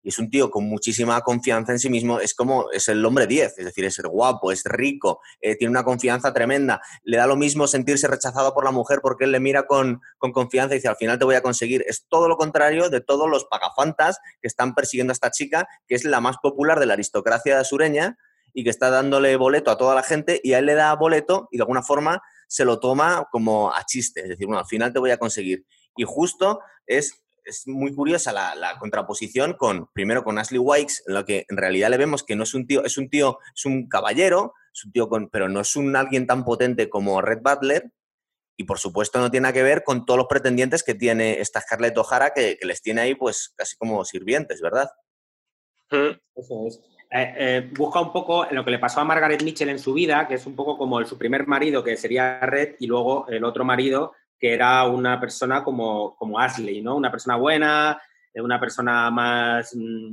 Speaker 1: y es un tío con muchísima confianza en sí mismo, es como, es el hombre 10, es decir, es guapo, es rico, eh, tiene una confianza tremenda, le da lo mismo sentirse rechazado por la mujer porque él le mira con, confianza y dice, al final te voy a conseguir. Es todo lo contrario de todos los pagafantas que están persiguiendo a esta chica, que es la más popular de la aristocracia sureña y que está dándole boleto a toda la gente y a él le da boleto y de alguna forma se lo toma como a chiste, es decir, bueno, al final te voy a conseguir. Y justo es es muy curiosa la, contraposición con, primero con Ashley Wikes, en lo que en realidad le vemos que no es un tío, es un tío, es un caballero, es un tío con, pero no es un alguien tan potente como Red Butler, y por supuesto no tiene nada que ver con todos los pretendientes que tiene esta Scarlett O'Hara, que, les tiene ahí pues casi como sirvientes, ¿verdad?
Speaker 3: Eso es. Eh, eh, busca un poco lo que le pasó a Margaret Mitchell en su vida, que es un poco como el, su primer marido, que sería Red, y luego el otro marido, que era una persona como, como Ashley, ¿no? Una persona buena, eh, una persona más, mm,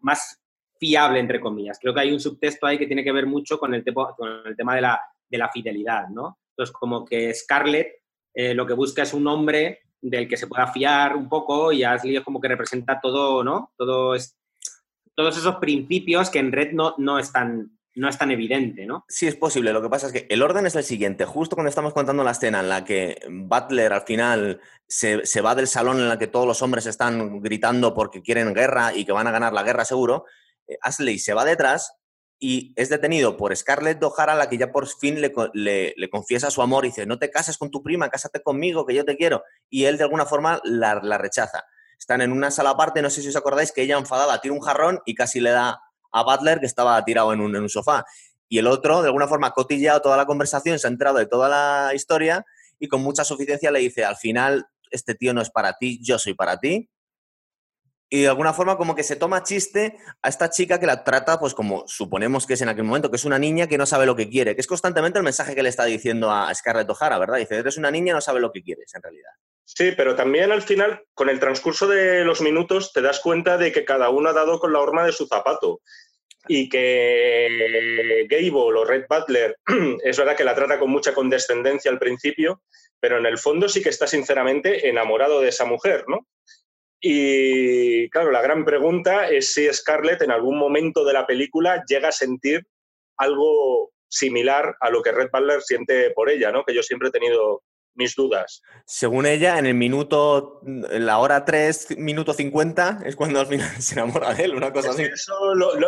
Speaker 3: más fiable, entre comillas. Creo que hay un subtexto ahí que tiene que ver mucho con el, tema de la, de la, fidelidad, ¿no? Entonces, como que Scarlett eh, lo que busca es un hombre del que se pueda fiar un poco y Ashley es como que representa todo, ¿no? Todos esos principios que en Red no, no están no es tan evidente, ¿no?
Speaker 1: Sí, es posible. Lo que pasa es que el orden es el siguiente. Justo cuando estamos contando la escena en la que Butler al final se, va del salón en la que todos los hombres están gritando porque quieren guerra y que van a ganar la guerra seguro, eh, Ashley se va detrás y es detenido por Scarlett O'Hara, la que ya por fin le, le, confiesa su amor y dice, no te cases con tu prima, cásate conmigo, que yo te quiero. Y él de alguna forma la, la rechaza. Están en una sala aparte, no sé si os acordáis, que ella enfadada tira un jarrón y casi le da a Butler que estaba tirado en un, sofá. Y el otro, de alguna forma, ha cotilleado toda la conversación, se ha enterado de toda la historia y con mucha suficiencia le dice, al final, este tío no es para ti, yo soy para ti. Y de alguna forma como que se toma chiste a esta chica que la trata, pues como suponemos que es en aquel momento, que es una niña que no sabe lo que quiere, que es constantemente el mensaje que le está diciendo a Scarlett O'Hara, ¿verdad? Dice, eres una niña, no sabe lo que quieres, en realidad.
Speaker 2: Sí, pero también al final, con el transcurso de los minutos, te das cuenta de que cada uno ha dado con la horma de su zapato. Y que Gable o Red Butler es verdad que la trata con mucha condescendencia al principio, pero en el fondo sí que está sinceramente enamorado de esa mujer, ¿no? Y claro, la gran pregunta es si Scarlett en algún momento de la película llega a sentir algo similar a lo que Red Butler siente por ella, ¿no? Que yo siempre he tenido mis dudas.
Speaker 1: Según ella, en el minuto, en la hora 3, minuto 50, es cuando al final se enamora de él, una cosa así.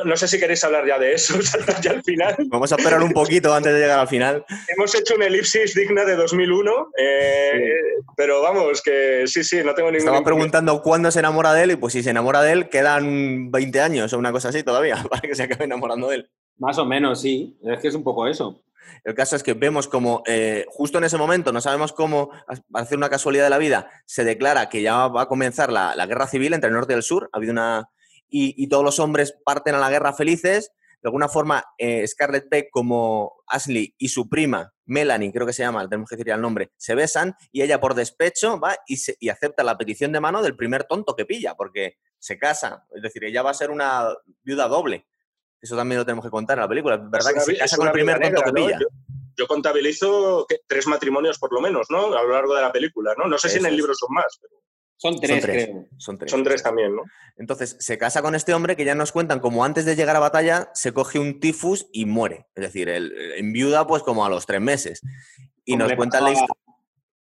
Speaker 2: no sé si queréis hablar ya de eso, ya al final.
Speaker 1: Vamos a esperar un poquito antes de llegar al final.
Speaker 2: Hemos hecho una elipsis digna de 2001, eh, pero vamos, que sí, sí, no tengo ningún...
Speaker 1: Estaba preguntando cuándo se enamora de él y pues si se enamora de él quedan 20 años o una cosa así todavía para que se acabe enamorando de él.
Speaker 3: Más o menos, sí. Es que es un poco eso.
Speaker 1: El caso es que vemos como eh, justo en ese momento, no sabemos cómo, hacer una casualidad de la vida, se declara que ya va a comenzar la, guerra civil entre el norte y el sur. Ha habido una. Y, todos los hombres parten a la guerra felices. De alguna forma, eh, Scarlett Peck, como Ashley y su prima, Melanie, creo que se llama, tenemos que decir el nombre, se besan y ella por despecho va y, y acepta la petición de mano del primer tonto que pilla, porque se casa. Es decir, ella va a ser una viuda doble. Eso también lo tenemos que contar en la película. ¿Verdad que se casa con el primer tonto que pilla?
Speaker 2: Yo, contabilizo tres matrimonios por lo menos, ¿no? A lo largo de la película, ¿no? No sé si en el libro son más,
Speaker 3: Son tres, creo.
Speaker 2: Son tres. Son tres también, ¿no?
Speaker 1: Entonces, se casa con este hombre que ya nos cuentan como antes de llegar a batalla se coge un tifus y muere. Es decir, en viuda pues como a los tres meses. Y nos cuentan la historia.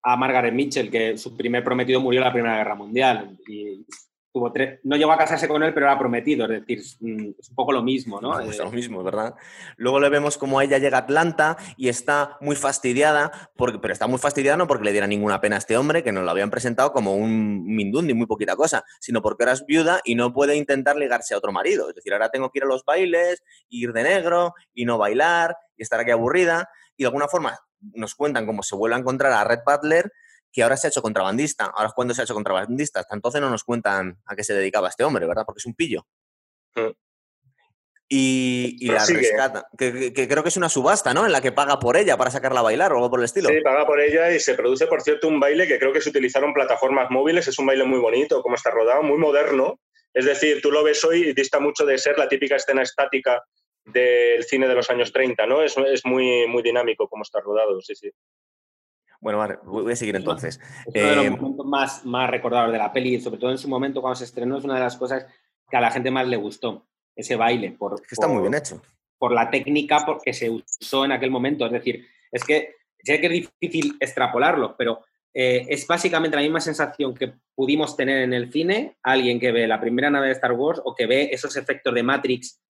Speaker 3: A Margaret Mitchell, que su primer prometido murió en la Primera Guerra Mundial. Y no llegó a casarse con él, pero era prometido, es decir, es un poco lo mismo, ¿no?
Speaker 1: Es lo mismo, ¿verdad? Luego le vemos como ella llega a Atlanta y está muy fastidiada, porque, pero está muy fastidiada no porque le diera ninguna pena a este hombre, que nos lo habían presentado como un mindundi, muy poquita cosa, sino porque ahora es viuda y no puede intentar ligarse a otro marido. Es decir, ahora tengo que ir a los bailes, ir de negro y no bailar y estar aquí aburrida. Y de alguna forma nos cuentan cómo se vuelve a encontrar a Red Butler que ahora se ha hecho contrabandista. Ahora es cuando se ha hecho contrabandista. Hasta entonces no nos cuentan a qué se dedicaba este hombre, ¿verdad? Porque es un pillo. Mm. Y, la rescata. Que, creo que es una subasta, ¿no? En la que paga por ella para sacarla a bailar o algo por el estilo.
Speaker 2: Sí, paga por ella y se produce, por cierto, un baile que creo que se utilizaron plataformas móviles. Es un baile muy bonito, como está rodado, muy moderno. Es decir, tú lo ves hoy y dista mucho de ser la típica escena estática del cine de los años 30, ¿no? Es, es muy, muy dinámico como está rodado, sí, sí.
Speaker 1: Bueno, vale, voy a seguir entonces.
Speaker 3: Es uno de los eh, momentos más, más recordados de la peli, sobre todo en su momento cuando se estrenó, es una de las cosas que a la gente más le gustó, ese baile. Por,
Speaker 1: es que está muy bien hecho.
Speaker 3: Por la técnica porque se usó en aquel momento. Es decir, es que sé que es difícil extrapolarlo, pero eh, es básicamente la misma sensación que pudimos tener en el cine, alguien que ve la primera nave de Star Wars o que ve esos efectos de Matrix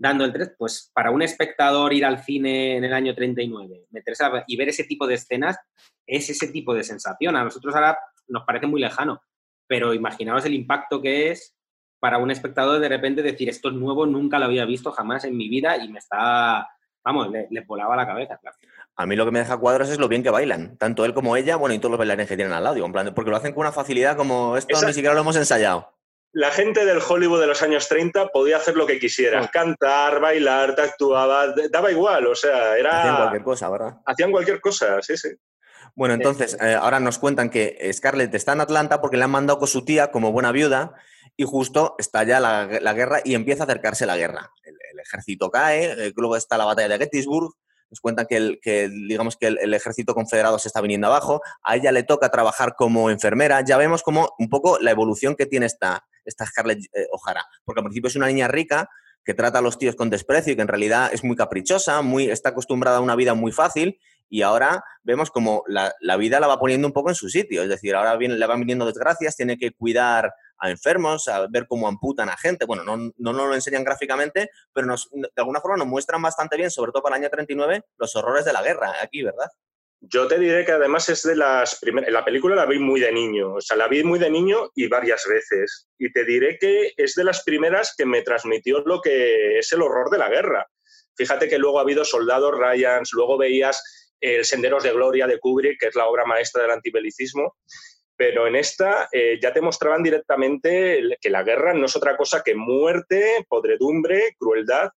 Speaker 3: dando el 3, pues para un espectador ir al cine en el año 39 meterse y ver ese tipo de escenas es ese tipo de sensación. A nosotros ahora nos parece muy lejano, pero imaginaos el impacto que es para un espectador de repente decir esto es nuevo, nunca lo había visto jamás en mi vida y me está, vamos, le, volaba la cabeza. Claro.
Speaker 1: A mí lo que me deja cuadros es lo bien que bailan, tanto él como ella, bueno, y todos los bailarines que tienen al lado, en plan, porque lo hacen con una facilidad como esto ni siquiera lo hemos ensayado
Speaker 2: la gente del Hollywood de los años 30 podía hacer lo que quisiera, cantar, bailar, te actuaba, daba igual, o sea, era...
Speaker 1: Hacían cualquier cosa, ¿verdad?
Speaker 2: Hacían cualquier cosa, sí, sí.
Speaker 1: Bueno, entonces, eh, ahora nos cuentan que Scarlett está en Atlanta porque le han mandado con su tía como buena viuda y justo está ya la, guerra y empieza a acercarse la guerra. El, ejército cae, eh, luego está la batalla de Gettysburg, nos cuentan que, el, que digamos que el, ejército confederado se está viniendo abajo, a ella le toca trabajar como enfermera, ya vemos como un poco la evolución que tiene esta, esta Scarlett eh, O'Hara, porque al principio es una niña rica que trata a los tíos con desprecio y que en realidad es muy caprichosa, muy, está acostumbrada a una vida muy fácil y ahora vemos como la, vida la va poniendo un poco en su sitio, es decir, ahora viene, le van viniendo desgracias, tiene que cuidar a enfermos, a ver cómo amputan a gente. Bueno, no, no nos lo enseñan gráficamente, pero nos, de alguna forma nos muestran bastante bien, sobre todo para el año 39, los horrores de la guerra aquí, ¿verdad?
Speaker 2: Yo te diré que además es de las primeras. La película la vi muy de niño, o sea, la vi muy de niño y varias veces. Y te diré que es de las primeras que me transmitió lo que es el horror de la guerra. Fíjate que luego ha habido Soldados Ryans, luego veías El Senderos de Gloria de Kubrick, que es la obra maestra del antibelicismo pero en esta eh, ya te mostraban directamente que la guerra no es otra cosa que muerte, podredumbre, crueldad,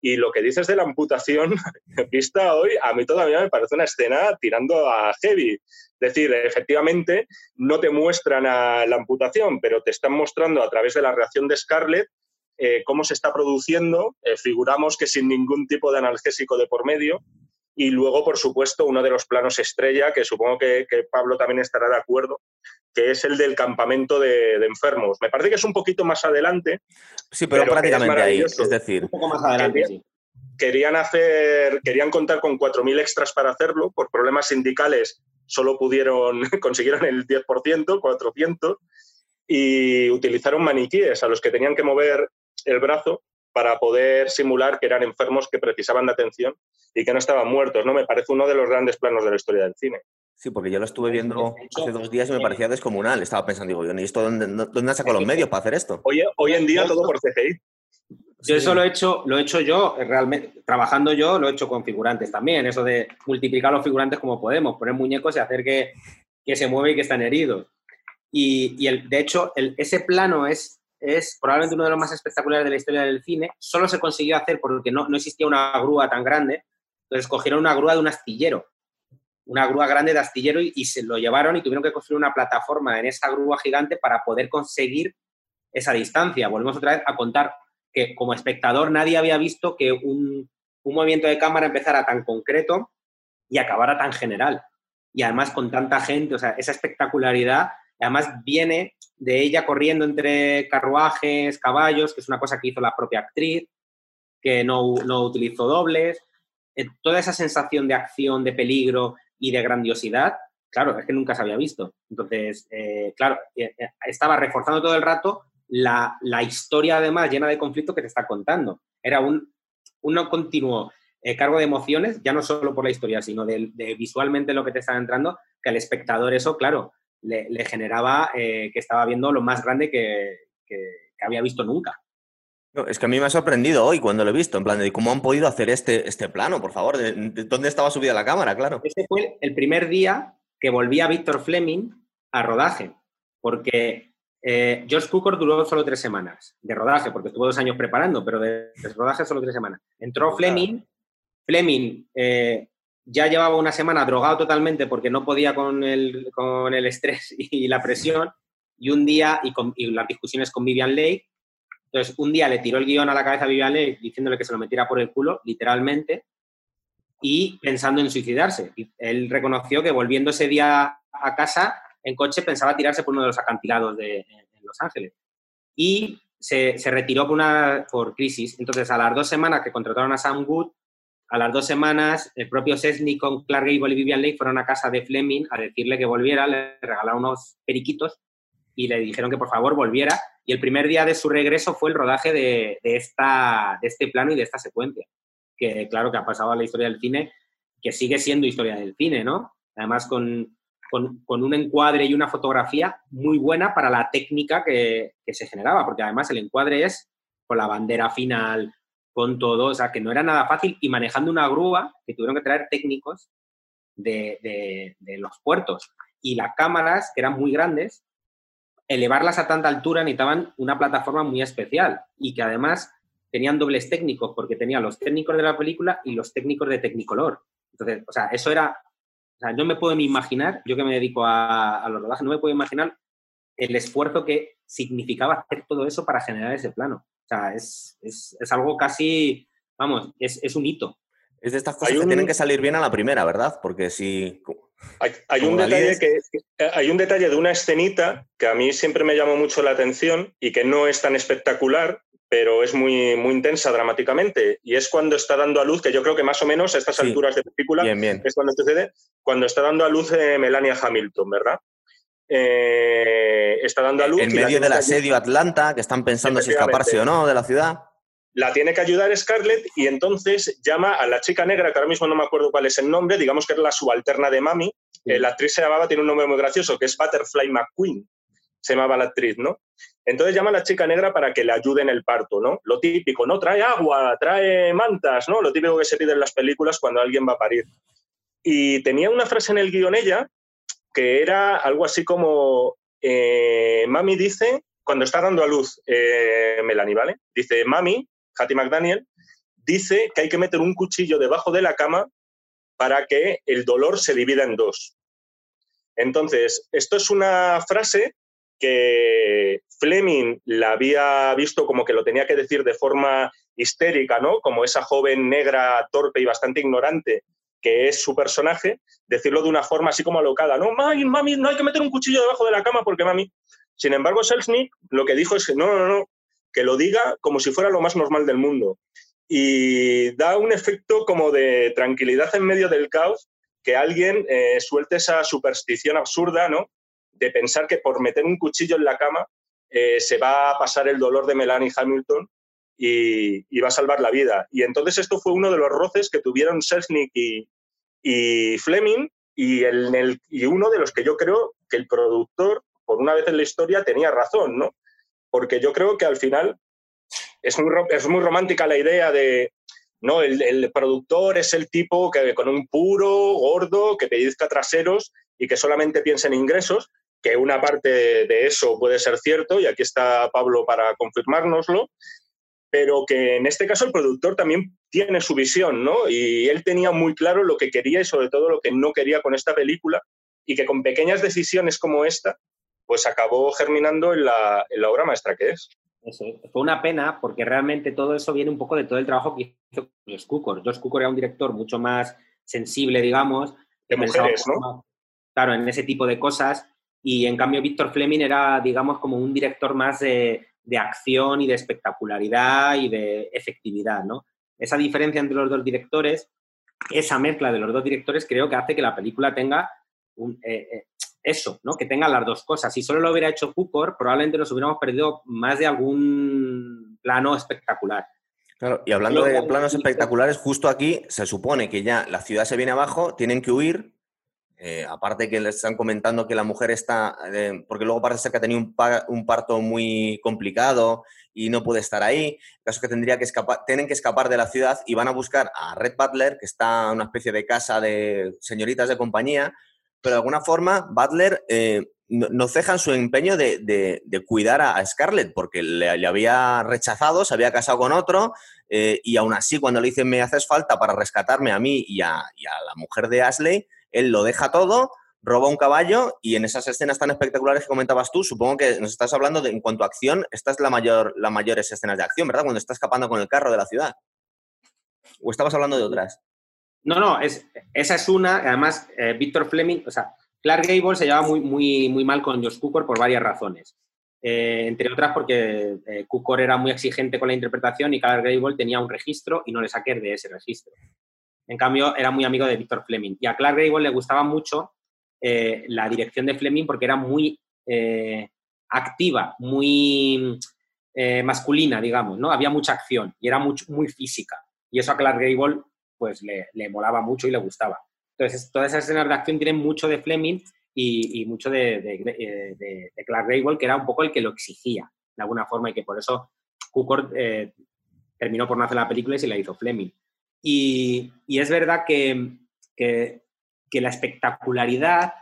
Speaker 2: Y lo que dices de la amputación vista hoy, a mí todavía me parece una escena tirando a heavy. Es decir, efectivamente, no te muestran a la amputación, pero te están mostrando a través de la reacción de Scarlett eh, cómo se está produciendo. Eh, figuramos que sin ningún tipo de analgésico de por medio. Y luego, por supuesto, uno de los planos estrella, que supongo que, Pablo también estará de acuerdo, que es el del campamento de, enfermos. Me parece que es un poquito más adelante.
Speaker 1: Sí, pero, prácticamente ahí, es decir. Un poco más adelante,
Speaker 2: sí. Querían hacer, querían contar con 4.000 extras para hacerlo, por problemas sindicales solo pudieron, consiguieron el 10%, 400, y utilizaron maniquíes a los que tenían que mover el brazo para poder simular que eran enfermos que precisaban de atención y que no estaban muertos, ¿no? Me parece uno de los grandes planos de la historia del cine.
Speaker 1: Sí, porque yo lo estuve viendo hace dos días y me parecía descomunal. Estaba pensando, digo, ¿y esto dónde, dónde han sacado los medios para hacer esto?
Speaker 2: Hoy, hoy en día todo por CGI.
Speaker 3: Yo eso lo he hecho, lo he hecho yo, realmente, trabajando yo, lo he hecho con figurantes también, eso de multiplicar los figurantes como podemos, poner muñecos y hacer que, que se mueve y que están heridos. Y, y el, de hecho, el, ese plano es es probablemente uno de los más espectaculares de la historia del cine. Solo se consiguió hacer porque no, no existía una grúa tan grande. Entonces cogieron una grúa de un astillero, una grúa grande de astillero y, se lo llevaron y tuvieron que construir una plataforma en esa grúa gigante para poder conseguir esa distancia. Volvemos otra vez a contar que como espectador nadie había visto que un, un movimiento de cámara empezara tan concreto y acabara tan general. Y además con tanta gente, o sea, esa espectacularidad Además, viene de ella corriendo entre carruajes, caballos, que es una cosa que hizo la propia actriz, que no, no utilizó dobles. Eh, toda esa sensación de acción, de peligro y de grandiosidad, claro, es que nunca se había visto. Entonces, eh, claro, eh, estaba reforzando todo el rato la, la, historia, además, llena de conflicto que te está contando. Era un, un continuo cargo de emociones, ya no solo por la historia, sino de, de, visualmente lo que te está entrando, que al espectador eso, claro, le, generaba eh, que estaba viendo lo más grande que, había visto nunca.
Speaker 1: es que a mí me ha sorprendido hoy cuando lo he visto, en plan de cómo han podido hacer este, este plano, por favor, de, dónde estaba subida la cámara, claro.
Speaker 3: Ese fue el primer día que volvía Víctor Fleming a rodaje, porque eh, George Cukor duró solo tres semanas de rodaje, porque estuvo dos años preparando, pero de, rodaje solo tres semanas. Entró Fleming, Fleming eh, ya llevaba una semana drogado totalmente porque no podía con el, con el estrés y la presión, y un día, y, con, las discusiones con Vivian Leigh, entonces un día le tiró el guion a la cabeza a Vivian Leigh diciéndole que se lo metiera por el culo, literalmente, y pensando en suicidarse. Él reconoció que volviendo ese día a casa en coche pensaba tirarse por uno de los acantilados de Los Ángeles. Y se, se retiró por, una, por crisis. Entonces, a las dos semanas que contrataron a Sam Good, a las dos semanas, el propio Sesni con Clark Gable y Vivian Leigh fueron a casa de Fleming a decirle que volviera, le regalaron unos periquitos y le dijeron que por favor volviera. Y el primer día de su regreso fue el rodaje de, esta, de este plano y de esta secuencia, que claro que ha pasado a la historia del cine, que sigue siendo historia del cine, ¿no? Además con, con, un encuadre y una fotografía muy buena para la técnica que, que se generaba, porque además el encuadre es con la bandera final, con todo, o sea, que no era nada fácil y manejando una grúa que tuvieron que traer técnicos de, los puertos. Y las cámaras, que eran muy grandes, elevarlas a tanta altura necesitaban una plataforma muy especial y que además tenían dobles técnicos, porque tenían los técnicos de la película y los técnicos de Technicolor. Entonces, o sea, eso era, o sea, yo me puedo imaginar, yo que me dedico a, a los rodajes, no me puedo imaginar el esfuerzo que significaba hacer todo eso para generar ese plano. O sea, es, es, es algo casi, vamos, es, es, un hito.
Speaker 1: Es de estas cosas que tienen que salir bien a la primera, ¿verdad? Porque si...
Speaker 2: Hay, hay un detalle que, hay un detalle de una escenita que a mí siempre me llamó mucho la atención y que no es tan espectacular, pero es muy, muy intensa dramáticamente. Y es cuando está dando a luz, que yo creo que más o menos a estas alturas de película es cuando sucede, cuando está dando a luz eh, Melania Hamilton, ¿verdad? Eh, está dando a luz.
Speaker 1: En medio del asedio Atlanta, que están pensando si escaparse o no de la ciudad.
Speaker 2: La tiene que ayudar Scarlett y entonces llama a la chica negra, que ahora mismo no me acuerdo cuál es el nombre, digamos que es la subalterna de Mami. Eh, la actriz se llamaba, tiene un nombre muy gracioso, que es Butterfly McQueen, se llamaba la actriz, ¿no? Entonces llama a la chica negra para que le ayude en el parto, ¿no? Lo típico, ¿no? Trae agua, trae mantas, ¿no? Lo típico que se pide en las películas cuando alguien va a parir. Y tenía una frase en el guion ella que era algo así como, eh, Mami dice, cuando está dando a luz eh, Melanie, ¿vale? Dice, Mami, Hattie McDaniel, dice que hay que meter un cuchillo debajo de la cama para que el dolor se divida en dos. Entonces, esto es una frase que Fleming la había visto como que lo tenía que decir de forma histérica, ¿no? Como esa joven negra, torpe y bastante ignorante que es su personaje, decirlo de una forma así como alocada, no, mami, mami, no hay que meter un cuchillo debajo de la cama porque mami. Sin embargo, Selznick lo que dijo es que no, no, no, que lo diga como si fuera lo más normal del mundo. Y da un efecto como de tranquilidad en medio del caos que alguien eh, suelte esa superstición absurda, ¿no? De pensar que por meter un cuchillo en la cama eh, se va a pasar el dolor de Melanie Hamilton y, va a salvar la vida. Y entonces esto fue uno de los roces que tuvieron Selznick y, y Fleming y, el, y uno de los que yo creo que el productor, por una vez en la historia, tenía razón, ¿no? Porque yo creo que al final es muy, es muy romántica la idea de, no, el, productor es el tipo que con un puro, gordo, que pellizca traseros y que solamente piensa en ingresos, que una parte de eso puede ser cierto, y aquí está Pablo para confirmárnoslo, pero que en este caso el productor también tiene su visión, ¿no? Y él tenía muy claro lo que quería y sobre todo lo que no quería con esta película y que con pequeñas decisiones como esta, pues acabó germinando en la, obra maestra que es.
Speaker 3: Eso, fue una pena porque realmente todo eso viene un poco de todo el trabajo que hizo Josh Cukor. Josh Cukor era un director mucho más sensible, digamos.
Speaker 2: De mujeres, ¿no?
Speaker 3: claro, en ese tipo de cosas. Y en cambio Víctor Fleming era, digamos, como un director más de, de acción y de espectacularidad y de efectividad, ¿no? Esa diferencia entre los dos directores, esa mezcla de los dos directores creo que hace que la película tenga un, eh, eh, eso, ¿no? Que tenga las dos cosas. Si solo lo hubiera hecho Cooper, probablemente nos hubiéramos perdido más de algún plano espectacular.
Speaker 1: Claro, y hablando de planos espectaculares, justo aquí se supone que ya la ciudad se viene abajo, tienen que huir, eh, aparte que les están comentando que la mujer está, eh, porque luego parece ser que ha tenido un, parto muy complicado y no puede estar ahí. Caso que tendría que tienen que escapar de la ciudad y van a buscar a Red Butler, que está en una especie de casa de señoritas de compañía, pero de alguna forma Butler eh, no, ceja en su empeño de, cuidar a, Scarlett, porque le, había rechazado, se había casado con otro, y aún así cuando le dicen me haces falta para rescatarme a mí y a la mujer de Ashley, él lo deja todo, roba un caballo y en esas escenas tan espectaculares que comentabas tú, supongo que nos estás hablando de en cuanto a acción, esta es la mayor, las mayores escenas de acción, ¿verdad? Cuando está escapando con el carro de la ciudad. ¿O estabas hablando de otras?
Speaker 3: No, no, es, esa es una. Además, eh, Víctor Fleming, o sea, Clark Gable se lleva muy, muy, muy mal con Josh Cooker por varias razones. Eh, entre otras porque eh, era muy exigente con la interpretación y Clark Gable tenía un registro y no le saqué de ese registro. En cambio, era muy amigo de Víctor Fleming. Y a Clark Gable le gustaba mucho eh, la dirección de Fleming porque era muy eh, activa, muy eh, masculina, digamos, ¿no? Había mucha acción y era muy física. Y eso a Clark Gable pues le, molaba mucho y le gustaba. Entonces, todas esas escenas de acción tienen mucho de Fleming y, mucho de, de, Clark Gable, que era un poco el que lo exigía, de alguna forma, y que por eso Cukor terminó por no hacer la película y se la hizo Fleming. Y, es verdad que, la espectacularidad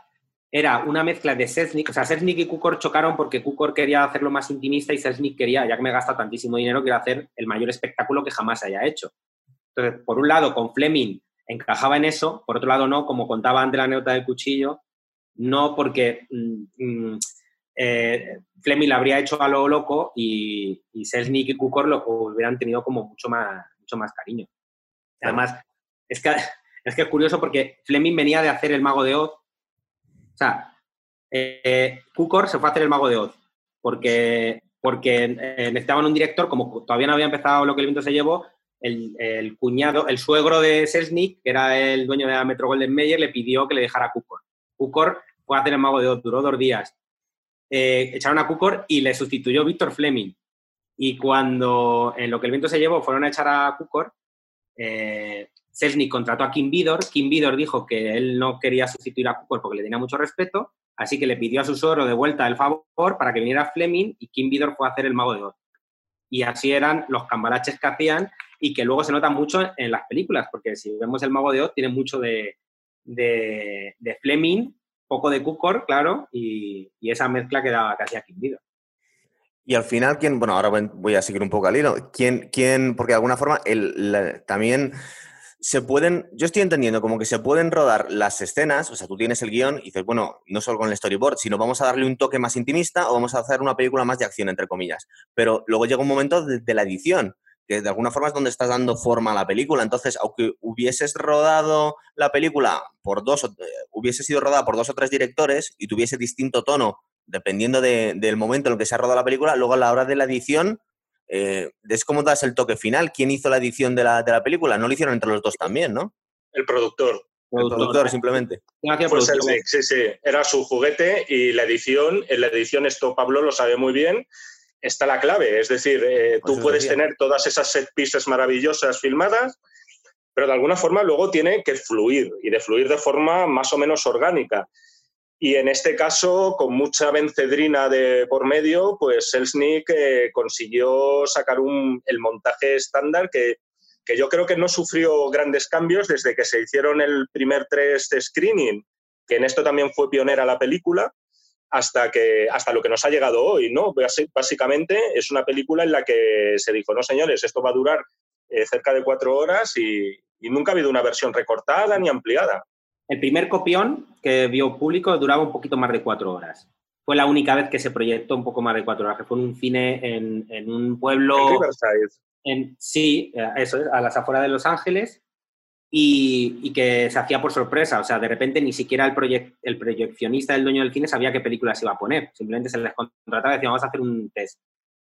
Speaker 3: era una mezcla de Sesnick, o sea, Sesnick y Kukor chocaron porque Kukor quería hacerlo más intimista y Sesnick quería, ya que me gasta tantísimo dinero, quiero hacer el mayor espectáculo que jamás haya hecho. Entonces, por un lado, con Fleming encajaba en eso, por otro lado no, como contaba antes la anécdota del cuchillo, no porque mm, mm, eh, Fleming lo habría hecho a lo loco y, y Selznick y Kukor lo hubieran tenido como mucho más, mucho más cariño. Además, es que, es que es curioso porque Fleming venía de hacer El Mago de Oz. O sea, eh, se fue a hacer El Mago de Oz porque, porque eh, necesitaban un director, como todavía no había empezado lo que el viento se llevó, el, cuñado, el suegro de Selznick, que era el dueño de la Metro Golden Mayer, le pidió que le dejara a Kukor. Kukor fue a hacer El Mago de Oz, duró dos días. Eh, echaron a Kukor y le sustituyó Víctor Fleming. Y cuando en lo que el viento se llevó fueron a echar a Kukor, eh, contrató a Kim Vidor. Kim Vidor dijo que él no quería sustituir a Cooper porque le tenía mucho respeto, así que le pidió a su suegro de vuelta el favor para que viniera Fleming y Kim Vidor fue a hacer el Mago de Oz. Y así eran los cambalaches que hacían y que luego se notan mucho en las películas, porque si vemos el Mago de Oz tiene mucho de, de, Fleming, poco de Cooker, claro, y, esa mezcla que daba casi a Kim Vidor.
Speaker 1: Y al final, ¿quién? Bueno, ahora voy a seguir un poco al hilo. ¿Quién, quién porque de alguna forma el, también se pueden, yo estoy entendiendo como que se pueden rodar las escenas, o sea, tú tienes el guion y dices, bueno, no solo con el storyboard, sino vamos a darle un toque más intimista o vamos a hacer una película más de acción, entre comillas. Pero luego llega un momento de, la edición, que de alguna forma es donde estás dando forma a la película. Entonces, aunque hubieses rodado la película por dos, eh, hubiese sido rodada por dos o tres directores y tuviese distinto tono dependiendo del momento en el que se ha rodado la película, luego a la hora de la edición eh, es como das el toque final. ¿Quién hizo la edición de la, de la película? No lo hicieron entre los dos también, ¿no?
Speaker 2: El productor.
Speaker 1: El productor, simplemente.
Speaker 2: Pues sí, sí. Era su juguete y la edición, en la edición esto Pablo lo sabe muy bien, está la clave. Es decir, eh, tú puedes tener todas esas set pieces maravillosas filmadas, pero de alguna forma luego tiene que fluir y de fluir de forma más o menos orgánica. Y en este caso, con mucha vencedrina de por medio, pues Selznick eh, consiguió sacar un, el montaje estándar que, que, yo creo que no sufrió grandes cambios desde que se hicieron el primer tres de screening, que en esto también fue pionera la película, hasta, que, hasta lo que nos ha llegado hoy. ¿no? Básicamente es una película en la que se dijo, no señores, esto va a durar eh, cerca de cuatro horas y, y nunca ha habido una versión recortada ni ampliada.
Speaker 3: El primer copión que vio público duraba un poquito más de cuatro horas. Fue la única vez que se proyectó un poco más de cuatro horas, que fue en un cine en, un pueblo...
Speaker 2: En Riverside.
Speaker 3: sí, eh, eso a las afueras de Los Ángeles, y, que se hacía por sorpresa. O sea, de repente ni siquiera el, el proyeccionista del dueño del cine sabía qué película se iba a poner. Simplemente se les contrataba y decía, vamos a hacer un test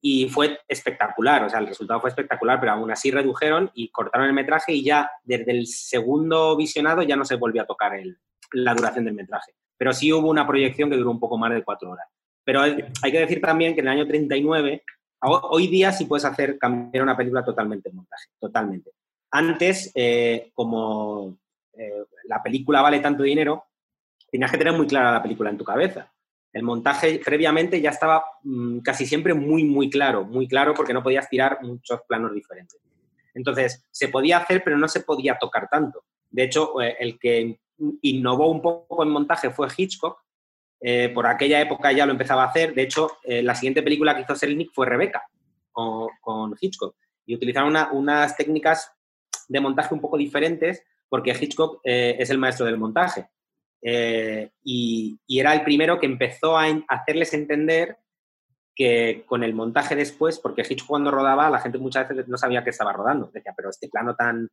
Speaker 3: y fue espectacular, o sea, el resultado fue espectacular, pero aún así redujeron y cortaron el metraje y ya desde el segundo visionado ya no se volvió a tocar el, la duración del metraje. Pero sí hubo una proyección que duró un poco más de cuatro horas. Pero hay que decir también que en el año 39, hoy día sí puedes hacer cambiar una película totalmente en montaje, totalmente. Antes, eh, como eh, la película vale tanto dinero, tenías que tener muy clara la película en tu cabeza el montaje previamente ya estaba mm, casi siempre muy, muy claro, muy claro porque no podías tirar muchos planos diferentes. Entonces, se podía hacer, pero no se podía tocar tanto. De hecho, eh, el que innovó un poco en montaje fue Hitchcock. Eh, por aquella época ya lo empezaba a hacer. De hecho, eh, la siguiente película que hizo Selnick fue Rebeca, con, Hitchcock. Y utilizaron unas técnicas de montaje un poco diferentes porque Hitchcock es el maestro del montaje. Eh, y, era el primero que empezó a hacerles entender que con el montaje después, porque Hitchcock cuando rodaba, la gente muchas veces no sabía que estaba rodando. Decía, pero este plano tan...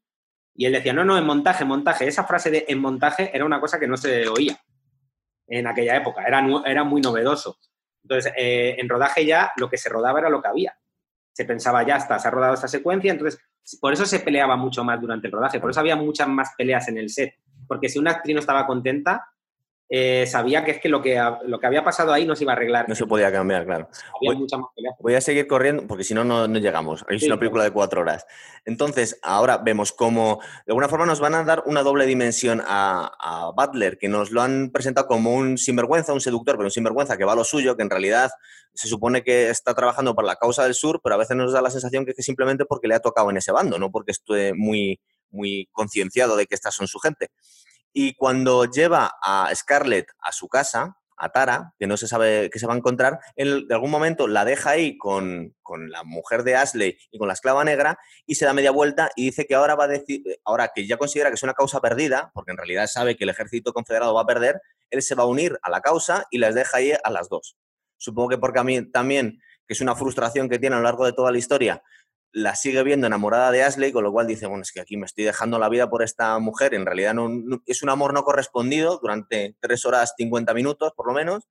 Speaker 3: Y él decía, no, no, en montaje, montaje. Esa frase de en montaje era una cosa que no se oía en aquella época, era, era muy novedoso. Entonces, eh, en rodaje ya lo que se rodaba era lo que había. Se pensaba, ya está, se ha rodado esta secuencia, entonces por eso se peleaba mucho más durante el rodaje, por eso había muchas más peleas en el set, porque si una actriz no estaba contenta, eh, sabía que es que lo, que lo que había pasado ahí no se iba a arreglar.
Speaker 1: No se podía cambiar, claro.
Speaker 3: Había voy, más
Speaker 1: Voy a seguir corriendo porque si no, no llegamos. Es una película de cuatro horas. Entonces, ahora vemos cómo de alguna forma nos van a dar una doble dimensión a, a, Butler, que nos lo han presentado como un sinvergüenza, un seductor, pero un sinvergüenza que va a lo suyo, que en realidad se supone que está trabajando por la causa del sur, pero a veces nos da la sensación que es simplemente porque le ha tocado en ese bando, no porque esté muy, muy concienciado de que estas son su gente. Y cuando lleva a Scarlett a su casa, a Tara, que no se sabe qué se va a encontrar, él de algún momento la deja ahí con, la mujer de Ashley y con la esclava negra y se da media vuelta y dice que ahora va a decir, ahora que ya considera que es una causa perdida, porque en realidad sabe que el ejército confederado va a perder, él se va a unir a la causa y las deja ahí a las dos. Supongo que porque a también, que es una frustración que tiene a lo largo de toda la historia, la sigue viendo enamorada de Ashley, con lo cual dice, bueno, es que aquí me estoy dejando la vida por esta mujer, en realidad no, es un amor no correspondido durante tres horas 50 minutos, por lo menos,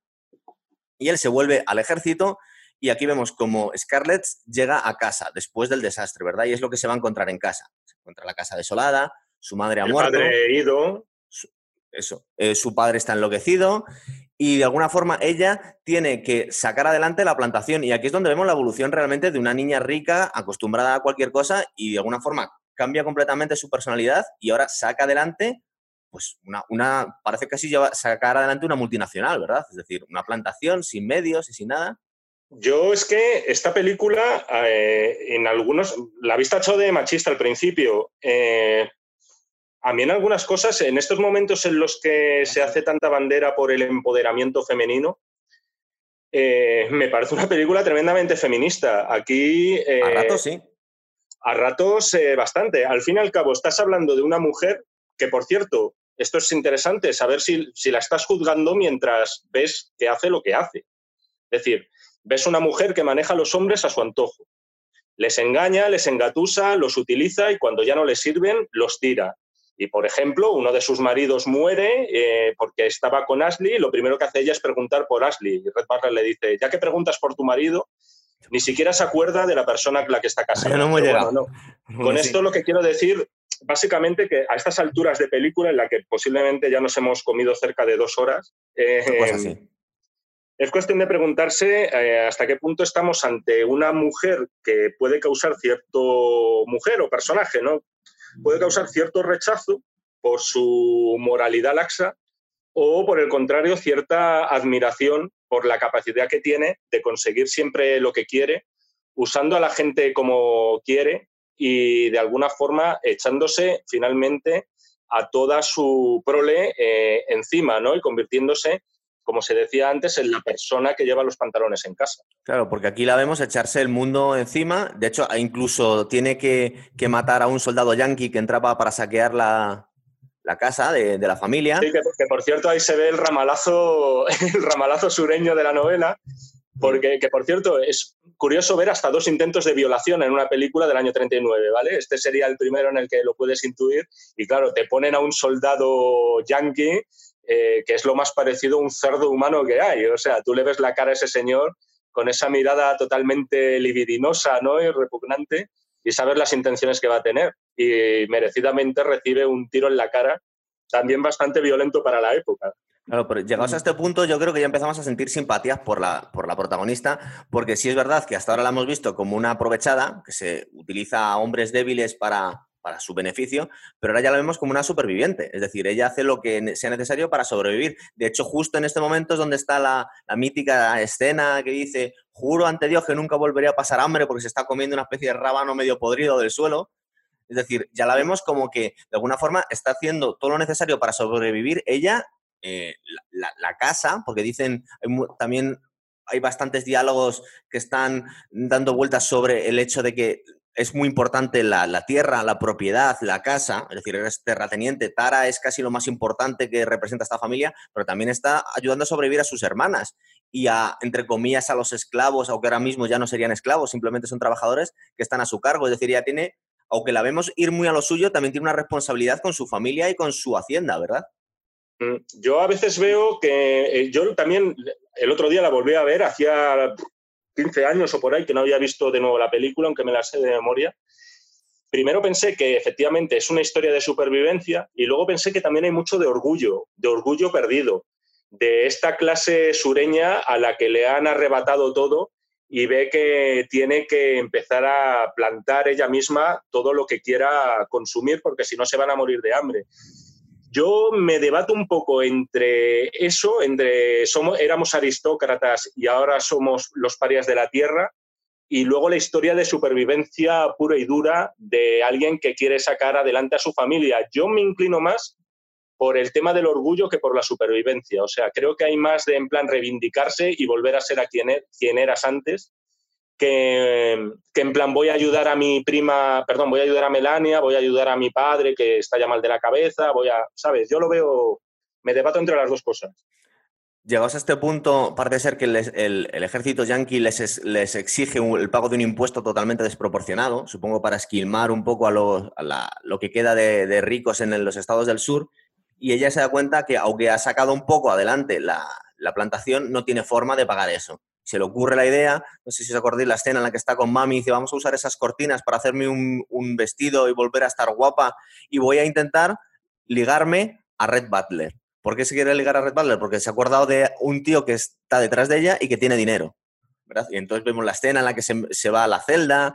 Speaker 1: y él se vuelve al ejército y aquí vemos como Scarlett llega a casa después del desastre, ¿verdad? Y es lo que se va a encontrar en casa. Se encuentra la casa desolada, su madre ha El muerto.
Speaker 2: Padre ido.
Speaker 1: Eso, eh, su padre está enloquecido y de alguna forma ella tiene que sacar adelante la plantación. Y aquí es donde vemos la evolución realmente de una niña rica, acostumbrada a cualquier cosa, y de alguna forma cambia completamente su personalidad y ahora saca adelante, pues una, una parece casi lleva, sacar adelante una multinacional, ¿verdad? Es decir, una plantación sin medios y sin nada.
Speaker 2: Yo es que esta película, eh, en algunos, la he visto de machista al principio, eh, a mí en algunas cosas, en estos momentos en los que se hace tanta bandera por el empoderamiento femenino, eh, me parece una película tremendamente feminista. Aquí...
Speaker 1: Eh, a ratos sí.
Speaker 2: A ratos eh, bastante. Al fin y al cabo, estás hablando de una mujer que, por cierto, esto es interesante, saber si, si la estás juzgando mientras ves que hace lo que hace. Es decir, ves una mujer que maneja a los hombres a su antojo. Les engaña, les engatusa, los utiliza y cuando ya no les sirven, los tira. Y, por ejemplo, uno de sus maridos muere eh, porque estaba con Ashley y lo primero que hace ella es preguntar por Ashley. Y Red Butler le dice, ya que preguntas por tu marido, ni siquiera se acuerda de la persona con la que está casada.
Speaker 1: No
Speaker 2: no. Con esto lo que quiero decir, básicamente, que a estas alturas de película, en la que posiblemente ya nos hemos comido cerca de dos horas, eh, es cuestión de preguntarse eh, hasta qué punto estamos ante una mujer que puede causar cierto mujer o personaje, ¿no? Puede causar cierto rechazo por su moralidad laxa o, por el contrario, cierta admiración por la capacidad que tiene de conseguir siempre lo que quiere, usando a la gente como quiere y, de alguna forma, echándose finalmente a toda su prole eh, encima ¿no? y convirtiéndose como se decía antes, en la persona que lleva los pantalones en casa.
Speaker 1: Claro, porque aquí la vemos echarse el mundo encima. De hecho, incluso tiene que, matar a un soldado yanqui que entraba para saquear la, casa de, la familia.
Speaker 2: Sí, que, por cierto ahí se ve el ramalazo, el ramalazo sureño de la novela, porque que por cierto es curioso ver hasta dos intentos de violación en una película del año 39, ¿vale? Este sería el primero en el que lo puedes intuir y claro, te ponen a un soldado yanqui eh, que es lo más parecido a un cerdo humano que hay. O sea, tú le ves la cara a ese señor con esa mirada totalmente libidinosa ¿no? y repugnante y sabes las intenciones que va a tener. Y merecidamente recibe un tiro en la cara, también bastante violento para la época.
Speaker 1: Claro, pero llegados a este punto, yo creo que ya empezamos a sentir simpatías por la, por la protagonista, porque sí es verdad que hasta ahora la hemos visto como una aprovechada, que se utiliza a hombres débiles para, para su beneficio, pero ahora ya la vemos como una superviviente, es decir, ella hace lo que sea necesario para sobrevivir. De hecho, justo en este momento es donde está la, mítica escena que dice, juro ante Dios que nunca volvería a pasar hambre porque se está comiendo una especie de rábano medio podrido del suelo. Es decir, ya la vemos como que de alguna forma está haciendo todo lo necesario para sobrevivir ella, eh, la, casa, porque dicen, también hay bastantes diálogos que están dando vueltas sobre el hecho de que es muy importante la, tierra, la propiedad, la casa, es decir, eres terrateniente. Tara es casi lo más importante que representa esta familia, pero también está ayudando a sobrevivir a sus hermanas y a, entre comillas, a los esclavos, aunque ahora mismo ya no serían esclavos, simplemente son trabajadores que están a su cargo. Es decir, ya tiene, aunque la vemos ir muy a lo suyo, también tiene una responsabilidad con su familia y con su hacienda, ¿verdad?
Speaker 2: Mm, yo a veces veo que eh, yo también el otro día la volví a ver, hacía 15 años o por ahí que no había visto de nuevo la película, aunque me la sé de memoria. Primero pensé que efectivamente es una historia de supervivencia y luego pensé que también hay mucho de orgullo, de orgullo perdido, de esta clase sureña a la que le han arrebatado todo y ve que tiene que empezar a plantar ella misma todo lo que quiera consumir porque si no se van a morir de hambre. Yo me debato un poco entre eso, entre somos, éramos aristócratas y ahora somos los parias de la tierra, y luego la historia de supervivencia pura y dura de alguien que quiere sacar adelante a su familia. Yo me inclino más por el tema del orgullo que por la supervivencia. O sea, creo que hay más de en plan reivindicarse y volver a ser a quien, er, quien eras antes que, en plan voy a ayudar a mi prima, perdón, voy a ayudar a Melania, voy a ayudar a mi padre que está ya mal de la cabeza, voy a, ¿sabes? Yo lo veo, me debato entre las dos cosas.
Speaker 1: Llegados a este punto, parece ser que el, ejército yanqui les, les exige el pago de un impuesto totalmente desproporcionado, supongo para esquilmar un poco a lo, lo que queda de, ricos en los estados del sur, y ella se da cuenta que aunque ha sacado un poco adelante la, la plantación, no tiene forma de pagar eso se le ocurre la idea, no sé si os acordáis la escena en la que está con mami y dice, vamos a usar esas cortinas para hacerme un, vestido y volver a estar guapa y voy a intentar ligarme a Red Butler. ¿Por qué se quiere ligar a Red Butler? Porque se ha acordado de un tío que está detrás de ella y que tiene dinero. Y entonces vemos la escena en la que se, va a la celda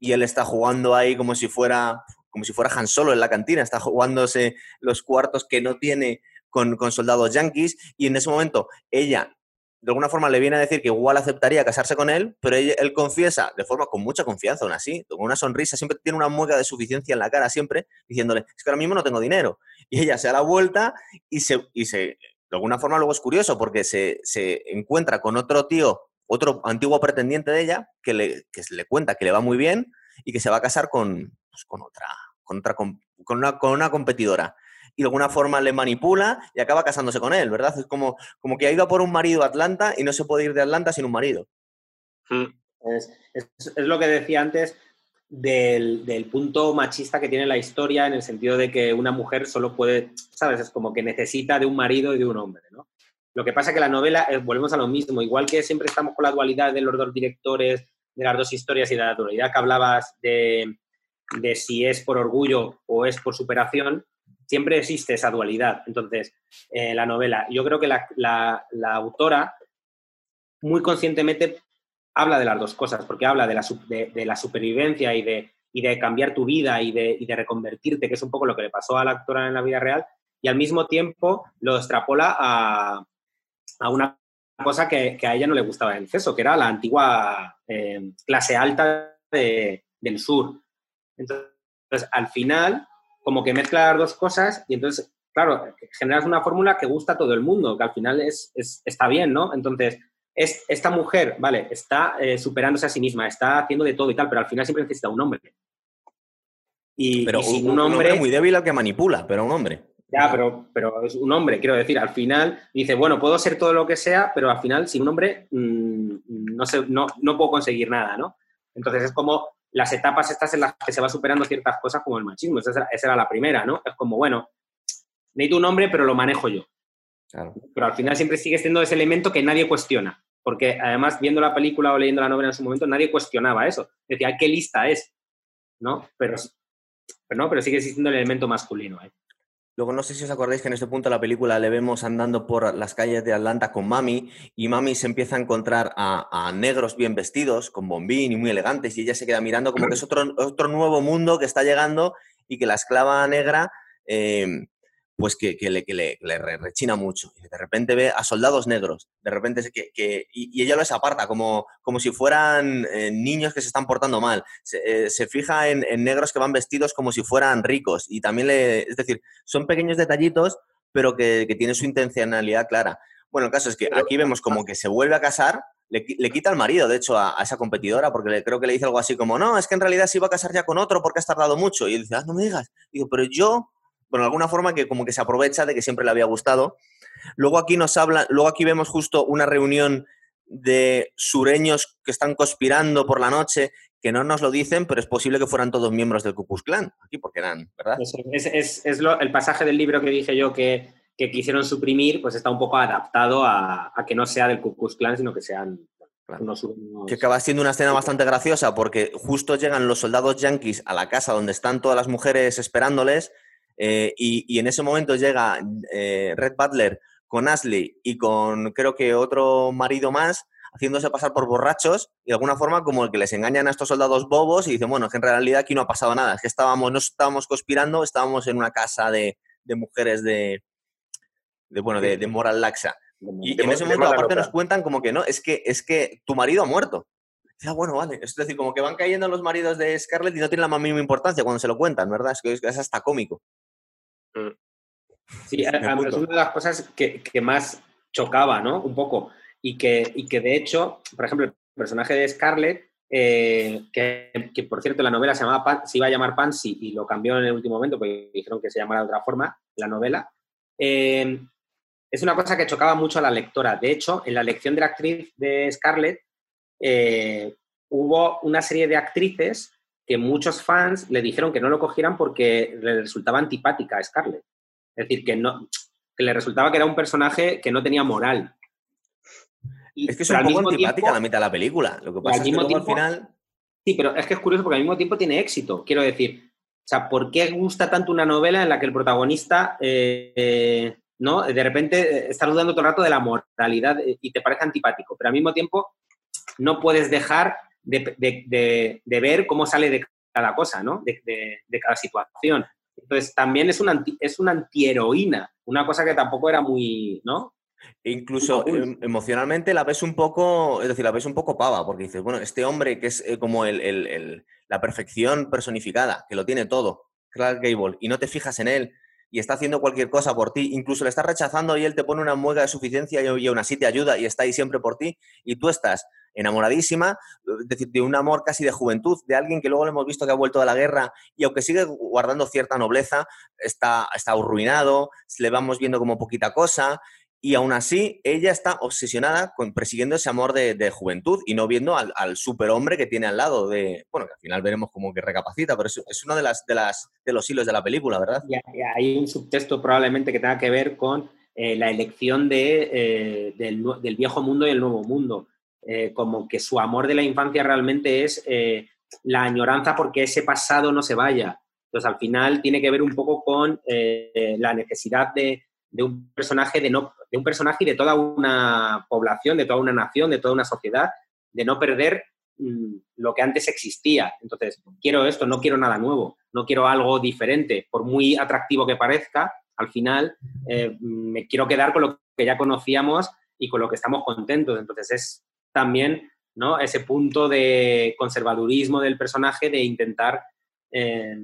Speaker 1: y él está jugando ahí como si fuera como si fuera Han Solo en la cantina, está jugándose los cuartos que no tiene con, con soldados yankees y en ese momento ella de alguna forma le viene a decir que igual aceptaría casarse con él, pero él, confiesa de forma con mucha confianza, aún así, con una sonrisa, siempre tiene una mueca de suficiencia en la cara, siempre, diciéndole, es que ahora mismo no tengo dinero. Y ella se da la vuelta y se, y se de alguna forma luego es curioso porque se, se encuentra con otro tío, otro antiguo pretendiente de ella, que le, que le cuenta que le va muy bien y que se va a casar con, pues, con otra, con otra, con una, con una competidora y de alguna forma le manipula y acaba casándose con él, ¿verdad? Es como, como que ha ido a por un marido a Atlanta y no se puede ir de Atlanta sin un marido.
Speaker 3: Hmm. Es, lo que decía antes del, punto machista que tiene la historia en el sentido de que una mujer solo puede, ¿sabes? Es como que necesita de un marido y de un hombre, ¿no? Lo que pasa es que la novela, eh, volvemos a lo mismo, igual que siempre estamos con la dualidad de los dos directores, de las dos historias y de la dualidad que hablabas de, de si es por orgullo o es por superación, siempre existe esa dualidad. Entonces, eh, la novela, yo creo que la, autora muy conscientemente habla de las dos cosas, porque habla de la, de, la supervivencia y de, de, cambiar tu vida y de, reconvertirte, que es un poco lo que le pasó a la actora en la vida real, y al mismo tiempo lo extrapola a, una cosa que, a ella no le gustaba en exceso, que era la antigua eh, clase alta del sur. Entonces, al final, como que mezcla las dos cosas y entonces, claro, generas una fórmula que gusta a todo el mundo, que al final es, está bien, ¿no? Entonces, es, esta mujer, vale, está eh, superándose a sí misma, está haciendo de todo y tal, pero al final siempre necesita un hombre.
Speaker 1: Y, pero un, hombre, muy débil al que manipula, pero un hombre.
Speaker 3: Ya, pero, pero es un hombre, quiero decir, al final dice, bueno, puedo ser todo lo que sea, pero al final sin un hombre mm, no, sé, no, no puedo conseguir nada, ¿no? Entonces es como las etapas estas en las que se va superando ciertas cosas como el machismo. Esa era, la primera, ¿no? Es como, bueno, necesito un hombre, pero lo manejo yo. Pero al final siempre sigue siendo ese elemento que nadie cuestiona. Porque además, viendo la película o leyendo la novela en su momento, nadie cuestionaba eso. Decía, ¿qué lista es? ¿No? Pero, pero no, pero sigue existiendo el elemento masculino ahí.
Speaker 1: Luego no sé si os acordáis que en este punto de la película le vemos andando por las calles de Atlanta con Mami y Mami se empieza a encontrar a, negros bien vestidos, con bombín y muy elegantes y ella se queda mirando como que es otro, otro nuevo mundo que está llegando y que la esclava negra eh, pues que, le, rechina mucho. Y de repente ve a soldados negros, de repente que, y, ella los aparta como, como si fueran eh, niños que se están portando mal. Se, eh, fija en, negros que van vestidos como si fueran ricos y también le, es decir, son pequeños detallitos, pero que, tienen su intencionalidad clara. Bueno, el caso es que aquí vemos como que se vuelve a casar, le, quita al marido, de hecho, a, esa competidora, porque le, creo que le dice algo así como, no, es que en realidad se iba a casar ya con otro porque has tardado mucho. Y dice, ah, no me digas. digo, pero yo bueno, de alguna forma que como que se aprovecha de que siempre le había gustado. Luego aquí nos habla, luego aquí vemos justo una reunión de sureños que están conspirando por la noche, que no nos lo dicen, pero es posible que fueran todos miembros del Ku Klux Klan, aquí porque eran, ¿verdad?
Speaker 3: Es, el pasaje del libro que dije yo que, quisieron suprimir, pues está un poco adaptado a, que no sea del Ku Klux Klan, sino que sean unos,
Speaker 1: Que acaba siendo una escena bastante graciosa porque justo llegan los soldados yanquis a la casa donde están todas las mujeres esperándoles eh, y, en ese momento llega eh, Red Butler con Ashley y con creo que otro marido más haciéndose pasar por borrachos y de alguna forma como el que les engañan a estos soldados bobos y dicen, bueno, que en realidad aquí no ha pasado nada, es que estábamos, no estábamos conspirando, estábamos en una casa de, mujeres de, bueno, de, moral laxa. Y, en ese momento aparte nos cuentan como que no, es que, es que tu marido ha muerto. Ah, bueno, vale. Es decir, como que van cayendo los maridos de Scarlett y no tienen la más mínima importancia cuando se lo cuentan, ¿verdad? Es que es hasta cómico.
Speaker 3: Mm. Sí, es una de las cosas que, más chocaba, ¿no? Un poco. Y que, y que de hecho, por ejemplo, el personaje de Scarlett, eh, que, por cierto la novela se, llamaba se iba a llamar Pansy y lo cambió en el último momento porque dijeron que se llamara de otra forma, la novela, eh, es una cosa que chocaba mucho a la lectora. De hecho, en la elección de la actriz de Scarlett, eh, hubo una serie de actrices que muchos fans le dijeron que no lo cogieran porque le resultaba antipática a Scarlett. Es decir, que, no, que le resultaba que era un personaje que no tenía moral.
Speaker 1: es que es un poco antipática a la mitad de la película. Lo que pasa es que al final...
Speaker 3: Sí, pero es que es curioso porque al mismo tiempo tiene éxito. Quiero decir, o sea, ¿por qué gusta tanto una novela en la que el protagonista, eh, ¿no? De repente eh, está dudando todo el rato de la moralidad eh, y te parece antipático, pero al mismo tiempo no puedes dejar de, ver cómo sale de cada cosa, ¿no? De, cada situación. Entonces, también es una, es una antiheroína, una cosa que tampoco era muy, ¿no?
Speaker 1: E incluso em, emocionalmente la ves un poco, es decir, la ves un poco pava, porque dices, bueno, este hombre que es eh, como la perfección personificada, que lo tiene todo, Clark Gable, y no te fijas en él, y está haciendo cualquier cosa por ti, incluso le estás rechazando y él te pone una mueca de suficiencia y aún así te ayuda y está ahí siempre por ti, y tú estás enamoradísima, decir, de un amor casi de juventud, de alguien que luego le hemos visto que ha vuelto de la guerra y aunque sigue guardando cierta nobleza, está, está arruinado, le vamos viendo como poquita cosa y aún así ella está obsesionada con persiguiendo ese amor de, juventud y no viendo al, superhombre que tiene al lado de, bueno, que al final veremos como que recapacita, pero es, es uno de, las, de, las, de los hilos de la película, ¿verdad?
Speaker 3: Y hay un subtexto probablemente que tenga que ver con eh, la elección de, eh, del, viejo mundo y el nuevo mundo, eh, como que su amor de la infancia realmente es la añoranza porque ese pasado no se vaya. Entonces, al final tiene que ver un poco con la necesidad de, de un personaje de no de un personaje y de toda una población, de toda una nación, de toda una sociedad, de no perder mm, lo que antes existía. Entonces, quiero esto, no quiero nada nuevo, no quiero algo diferente, por muy atractivo que parezca, al final eh, me quiero quedar con lo que ya conocíamos y con lo que estamos contentos. Entonces, es también ¿no? ese punto de conservadurismo del personaje, de intentar eh,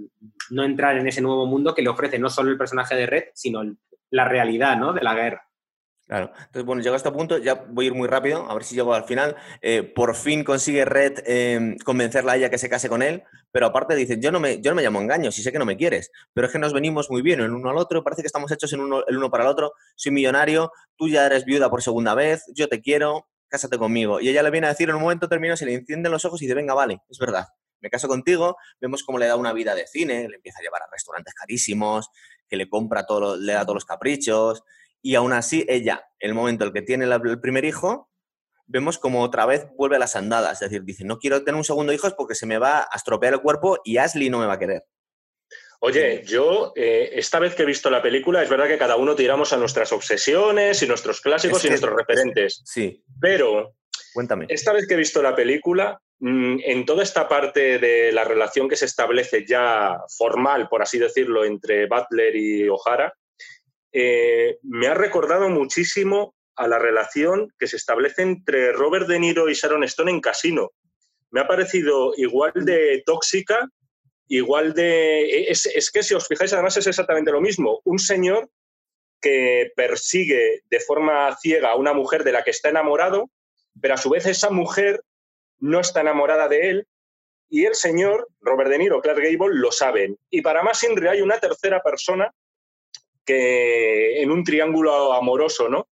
Speaker 3: no entrar en ese nuevo mundo que le ofrece no solo el personaje de Red, sino la realidad ¿no? de la guerra.
Speaker 1: Claro. Entonces, bueno, llego a este punto, ya voy a ir muy rápido, a ver si llego al final. Eh, por fin consigue Red eh, convencerla a ella que se case con él, pero aparte dice, yo no, me, yo no me llamo engaño, si sé que no me quieres, pero es que nos venimos muy bien el uno al otro, parece que estamos hechos en uno, el uno para el otro, soy millonario, tú ya eres viuda por segunda vez, yo te quiero, cásate conmigo. Y ella le viene a decir en un momento determinado, se le encienden los ojos y dice, venga, vale, es verdad, me caso contigo, vemos cómo le da una vida de cine, le empieza a llevar a restaurantes carísimos, que le compra todo, le da todos los caprichos, y aún así ella, el momento en el que tiene el primer hijo, vemos como otra vez vuelve a las andadas. Es decir, dice, no quiero tener un segundo hijo porque se me va a estropear el cuerpo y Ashley no me va a querer.
Speaker 2: Oye, yo eh, esta vez que he visto la película, es verdad que cada uno tiramos a nuestras obsesiones y nuestros clásicos y nuestros referentes.
Speaker 1: sí.
Speaker 2: Pero,
Speaker 1: cuéntame.
Speaker 2: Esta vez que he visto la película, en toda esta parte de la relación que se establece ya formal, por así decirlo, entre Butler y O'Hara, eh, me ha recordado muchísimo a la relación que se establece entre Robert De Niro y Sharon Stone en Casino. Me ha parecido igual de tóxica, igual de... Es, que si os fijáis, además es exactamente lo mismo. Un señor que persigue de forma ciega a una mujer de la que está enamorado, pero a su vez esa mujer no está enamorada de él y el señor, Robert De Niro, Clark Gable, lo saben. Y para más Inri hay una tercera persona que en un triángulo amoroso, ¿no?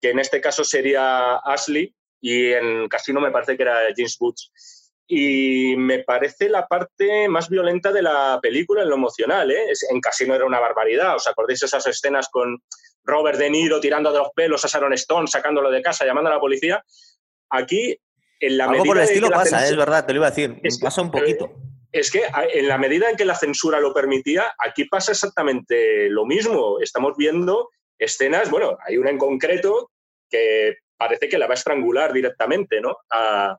Speaker 2: Que en este caso sería Ashley y en Casino me parece que era James Woods. Y me parece la parte más violenta de la película en lo emocional, ¿eh? En Casino era una barbaridad. ¿Os acordáis esas escenas con Robert De Niro tirando de los pelos a Sharon Stone, sacándolo de casa, llamando a la policía? Aquí, en la
Speaker 1: Algo por el estilo pasa, es verdad, te lo iba a decir. pasa un poquito
Speaker 2: es que en la medida en que la censura lo permitía, aquí pasa exactamente lo mismo. Estamos viendo escenas, bueno, hay una en concreto que parece que la va a estrangular directamente, ¿no? A,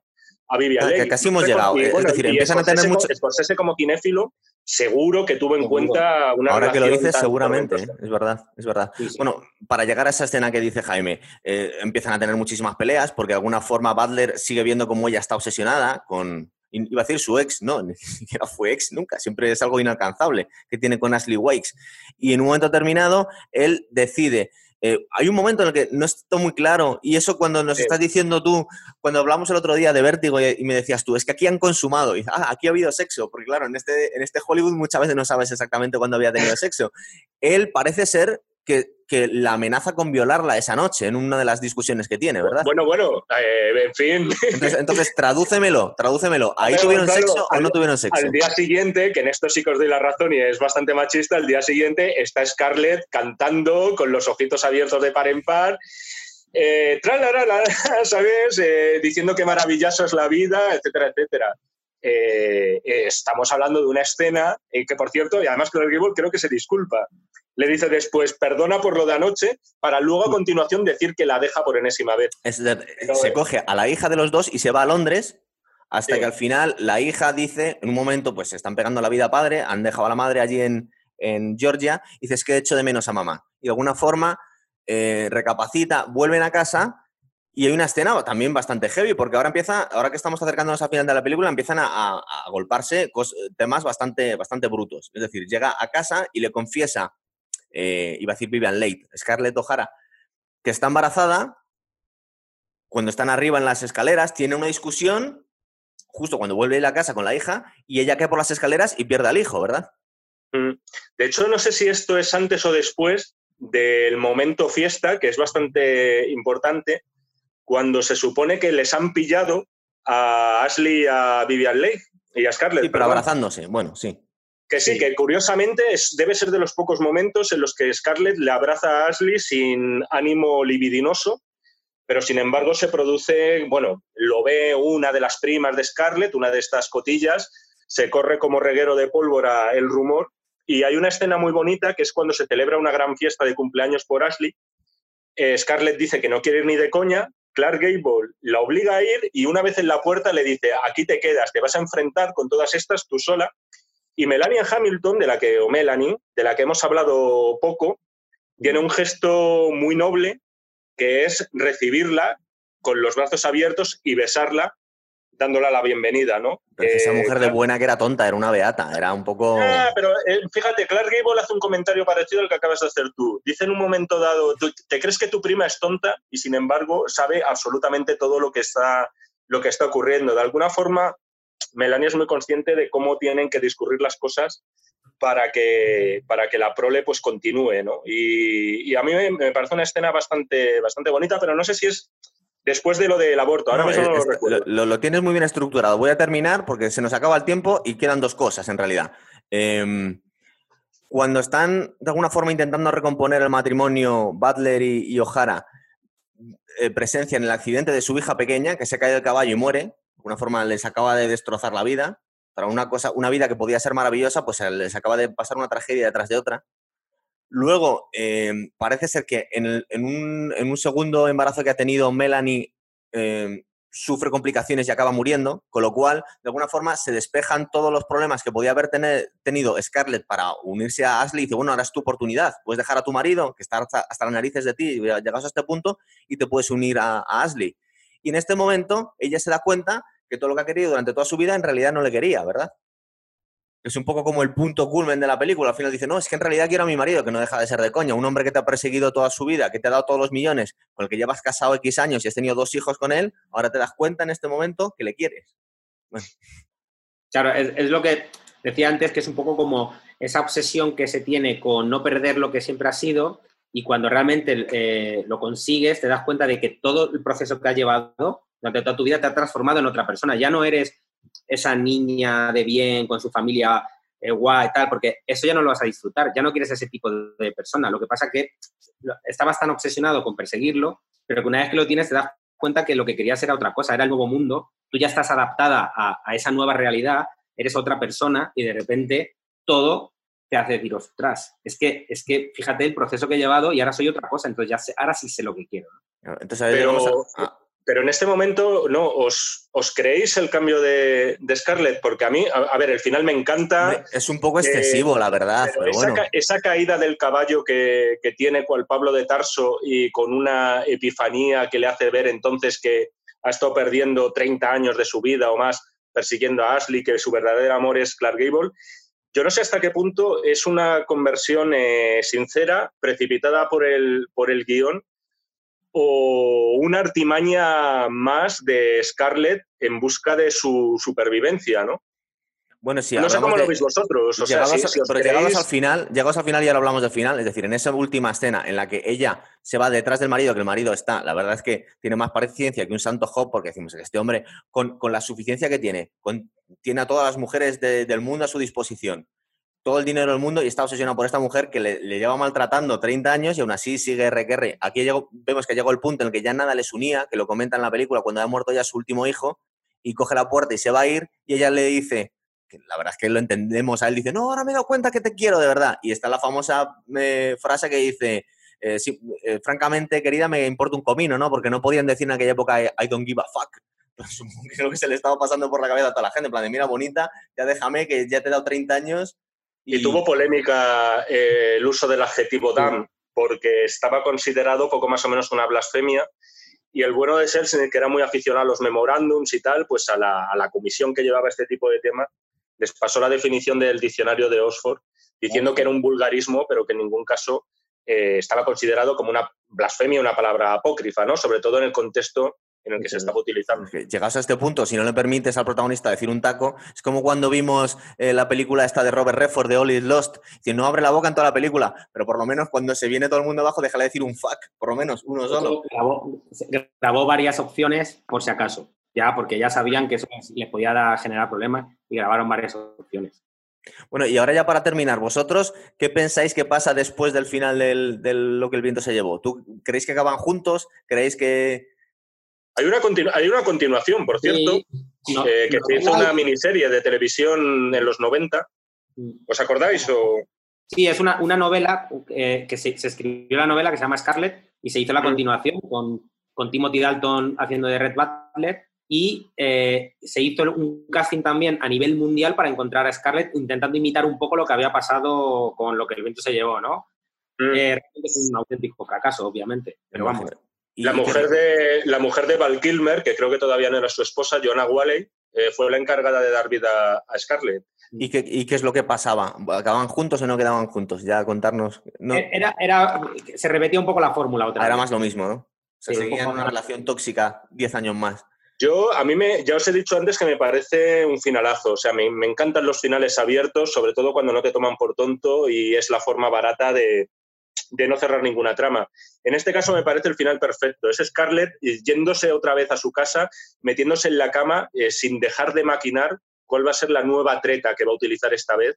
Speaker 2: a
Speaker 1: Que casi hemos llegado. es decir, empiezan a tener mucho...
Speaker 2: Scorsese como cinéfilo seguro que tuvo en cuenta una
Speaker 1: Ahora que lo dices, seguramente, ¿eh? es verdad, es verdad. Bueno, para llegar a esa escena que dice Jaime, eh, empiezan a tener muchísimas peleas porque de alguna forma Butler sigue viendo cómo ella está obsesionada con, iba a decir su ex, no, ni siquiera fue ex nunca, siempre es algo inalcanzable que tiene con Ashley Wakes. Y en un momento determinado, él decide, eh, hay un momento en el que no está muy claro, y eso cuando nos estás diciendo tú, cuando hablamos el otro día de Vértigo y, me decías tú, es que aquí han consumado, y ah, aquí ha habido sexo, porque claro, en este, en este Hollywood muchas veces no sabes exactamente cuándo había tenido sexo. Él parece ser que, la amenaza con violarla esa noche en una de las discusiones que tiene, ¿verdad?
Speaker 2: Bueno, bueno, eh, en fin.
Speaker 1: Entonces, tradúcemelo, tradúcemelo. ¿Ahí tuvieron sexo o no tuvieron sexo?
Speaker 2: Al día siguiente, que en esto sí que os doy la razón y es bastante machista, al día siguiente está Scarlett cantando con los ojitos abiertos de par en par. Eh, ¿sabes? Eh, diciendo que maravilloso es la vida, etcétera, etcétera. Eh, estamos hablando de una escena que, por cierto, y además Clark Gable creo que se disculpa le dice después perdona por lo de anoche, para luego a mm. continuación decir que la deja por enésima vez.
Speaker 1: se coge a la hija de los dos y se va a Londres hasta que al final la hija dice, en un momento pues se están pegando la vida a padre, han dejado a la madre allí en, Georgia, y dices que echo de menos a mamá. Y de alguna forma eh, recapacita, vuelven a casa y hay una escena también bastante heavy, porque ahora empieza, ahora que estamos acercándonos al final de la película, empiezan a, a golparse temas bastante, bastante brutos. Es decir, llega a casa y le confiesa eh, iba a decir Vivian Leigh, Scarlett O'Hara, que está embarazada, cuando están arriba en las escaleras, tiene una discusión justo cuando vuelve a la casa con la hija y ella cae por las escaleras y pierde al hijo, ¿verdad?
Speaker 2: Mm. De hecho, no sé si esto es antes o después del momento fiesta, que es bastante importante, cuando se supone que les han pillado a Ashley y a Vivian Leigh y a Scarlett.
Speaker 1: Sí, pero abrazándose, bueno, sí.
Speaker 2: Que sí, que curiosamente es, debe ser de los pocos momentos en los que Scarlett le abraza a Ashley sin ánimo libidinoso, pero sin embargo se produce, bueno, lo ve una de las primas de Scarlett, una de estas cotillas, se corre como reguero de pólvora el rumor y hay una escena muy bonita que es cuando se celebra una gran fiesta de cumpleaños por Ashley. Eh, Scarlett dice que no quiere ir ni de coña, Clark Gable la obliga a ir y una vez en la puerta le dice, aquí te quedas, te vas a enfrentar con todas estas tú sola. Y Melania Hamilton, de la que, o Melanie, de la que hemos hablado poco, tiene un gesto muy noble que es recibirla con los brazos abiertos y besarla dándola la bienvenida, ¿no?
Speaker 1: esa eh, mujer de buena que era tonta, era una beata, era un poco...
Speaker 2: Ah, pero eh, fíjate, Clark Gable hace un comentario parecido al que acabas de hacer tú. Dice en un momento dado, te crees que tu prima es tonta y sin embargo sabe absolutamente todo lo que está, lo que está ocurriendo. De alguna forma, Melania es muy consciente de cómo tienen que discurrir las cosas para que, para que la prole pues continúe, ¿no? Y, a mí me, me, parece una escena bastante, bastante bonita, pero no sé si es después de lo del aborto. Ahora mismo no, lo, recuerdo.
Speaker 1: Lo, tienes muy bien estructurado. Voy a terminar porque se nos acaba el tiempo y quedan dos cosas en realidad. Em, cuando están de alguna forma intentando recomponer el matrimonio Butler y, O'Hara, eh, presencia en el accidente de su hija pequeña, que se cae del caballo y muere, de alguna forma les acaba de destrozar la vida. Para una, cosa, una vida que podía ser maravillosa, pues les acaba de pasar una tragedia detrás de otra. Luego, em, parece ser que en, un, segundo embarazo que ha tenido Melanie em, sufre complicaciones y acaba muriendo, con lo cual, de alguna forma, se despejan todos los problemas que podía haber tenido Scarlett para unirse a Ashley y dice, bueno, ahora es tu oportunidad, puedes dejar a tu marido, que está hasta, las narices de ti, llegas a este punto, y te puedes unir a, a Ashley. Y en este momento, ella se da cuenta que todo lo que ha querido durante toda su vida en realidad no le quería, ¿verdad? Es un poco como el punto culmen de la película. Al final dice, no, es que en realidad quiero a mi marido, que no deja de ser de coña. Un hombre que te ha perseguido toda su vida, que te ha dado todos los millones, con el que llevas casado X años y has tenido dos hijos con él, ahora te das cuenta en este momento que le quieres.
Speaker 3: Claro, es, lo que decía antes, que es un poco como esa obsesión que se tiene con no perder lo que siempre ha sido y cuando realmente eh, lo consigues te das cuenta de que todo el proceso que has llevado durante toda tu vida te ha transformado en otra persona. Ya no eres esa niña de bien con su familia eh, guay y tal, porque eso ya no lo vas a disfrutar, ya no quieres ese tipo de persona. Lo que pasa es que estabas tan obsesionado con perseguirlo, pero que una vez que lo tienes te das cuenta que lo que querías era otra cosa, era el nuevo mundo, tú ya estás adaptada a, esa nueva realidad, eres otra persona y de repente todo te hace decir, ostras, es que, es que fíjate el proceso que he llevado y ahora soy otra cosa, entonces ya sé, ahora sí sé lo que quiero.
Speaker 2: Entonces, pero, pero en este momento, ¿no? ¿Os, os creéis el cambio de, de, Scarlett? Porque a mí, a, ver, el final me encanta.
Speaker 1: Es un poco excesivo, la verdad. Pero
Speaker 2: esa, esa, caída del caballo que, que, tiene cual Pablo de Tarso y con una epifanía que le hace ver entonces que ha estado perdiendo 30 años de su vida o más persiguiendo a Ashley, que su verdadero amor es Clark Gable. Yo no sé hasta qué punto es una conversión eh, sincera, precipitada por el, por el guion, o una artimaña más de Scarlett en busca de su supervivencia, ¿no?
Speaker 1: Bueno, sí.
Speaker 2: No sé cómo lo veis vosotros. O
Speaker 1: sea, pero llegamos al final, llegamos al final y ahora hablamos del final. Es decir, en esa última escena en la que ella se va detrás del marido, que el marido está, la verdad es que tiene más paciencia que un santo Job, porque decimos que este hombre, con, la suficiencia que tiene, tiene a todas las mujeres del mundo a su disposición todo el dinero del mundo y está obsesionado por esta mujer que le, lleva maltratando 30 años y aún así sigue RQR. Aquí vemos que llegó el punto en el que ya nada les unía, que lo comenta en la película, cuando ha muerto ya su último hijo, y coge la puerta y se va a ir, y ella le dice, que la verdad es que lo entendemos, a él dice, no, ahora me he dado cuenta que te quiero de verdad. Y está la famosa eh, frase que dice, eh, eh, francamente, querida, me importa un comino, ¿no? Porque no podían decir en aquella época, I don't give a fuck. Supongo que creo que se le estaba pasando por la cabeza a toda la gente, en plan de, mira, bonita, ya déjame, que ya te he dado 30 años
Speaker 2: y, tuvo polémica eh, el uso del adjetivo dam, porque estaba considerado poco más o menos una blasfemia. Y el bueno de Selznick, que era muy aficionado a los memorándums y tal, pues a la, a la comisión que llevaba este tipo de temas, les pasó la definición del diccionario de Oxford diciendo que era un vulgarismo, pero que en ningún caso eh, estaba considerado como una blasfemia, una palabra apócrifa, ¿no? Sobre todo en el contexto en el que se estaba utilizando.
Speaker 1: Llegados a este punto, si no le permites al protagonista decir un taco, es como cuando vimos eh, la película esta de Robert Redford de All is Lost, que no abre la boca en toda la película, pero por lo menos cuando se viene todo el mundo abajo, déjale decir un fuck, por lo menos uno solo.
Speaker 3: Grabó, varias opciones por si acaso, ya porque ya sabían que eso les podía dar, generar problemas y grabaron varias opciones.
Speaker 1: Bueno, y ahora ya para terminar, vosotros, ¿qué pensáis que pasa después del final de lo que el viento se llevó? ¿Tú creéis que acaban juntos? ¿Creéis que...?
Speaker 2: Hay una, hay una continuación, por cierto, eh, que se hizo una miniserie de televisión en los 90. Mm. ¿Os acordáis? O...
Speaker 3: Sí, es una, novela eh, que se, escribió la novela que se llama Scarlet y se hizo la mm. continuación con, con Timothy Dalton haciendo de Red Butler y eh, se hizo un casting también a nivel mundial para encontrar a Scarlett intentando imitar un poco lo que había pasado con lo que el viento se llevó, ¿no? Mm. Eh, es un auténtico fracaso, obviamente, pero vamos.
Speaker 2: La mujer, de, la mujer de Val Kilmer, que creo que todavía no era su esposa, Joanna Walley, eh, fue la encargada de dar vida a Scarlett.
Speaker 1: ¿Y qué, ¿Y qué, es lo que pasaba? ¿Acababan juntos o no quedaban juntos? Ya contarnos.
Speaker 3: Era, era, se repetía un poco la fórmula otra
Speaker 1: Era más lo mismo, ¿no? Se seguía en una relación tóxica 10 años más.
Speaker 2: Yo, a mí me, ya os he dicho antes que me parece un finalazo. O sea, me, encantan los finales abiertos, sobre todo cuando no te toman por tonto y es la forma barata de, no cerrar ninguna trama. En este caso me parece el final perfecto. Es Scarlett yéndose otra vez a su casa, metiéndose en la cama eh, sin dejar de maquinar cuál va a ser la nueva treta que va a utilizar esta vez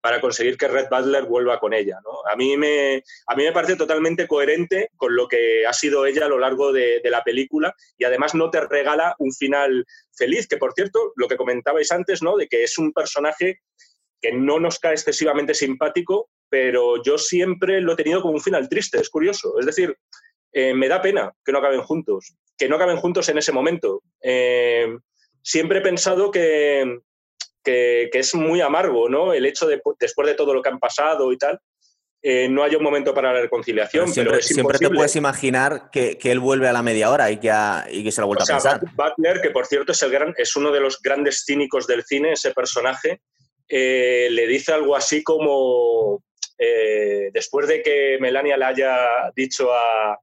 Speaker 2: para conseguir que Red Butler vuelva con ella. A, mí me, a mí me parece totalmente coherente con lo que ha sido ella a lo largo de, la película y además no te regala un final feliz, que por cierto, lo que comentabais antes, ¿no? de que es un personaje que no nos cae excesivamente simpático, pero yo siempre lo he tenido como un final triste, es curioso. Es decir, eh, me da pena que no acaben juntos, que no acaben juntos en ese momento. Eh, siempre he pensado que, que, es muy amargo, ¿no? El hecho de, después de todo lo que han pasado y tal, eh, no haya un momento para la reconciliación.
Speaker 1: Siempre, siempre te puedes imaginar que, él vuelve a la media hora y que, y que se lo vuelva a pensar.
Speaker 2: Butler, que por cierto es, el gran, es uno de los grandes cínicos del cine, ese personaje, eh, le dice algo así como, eh, después de que Melania le haya dicho a,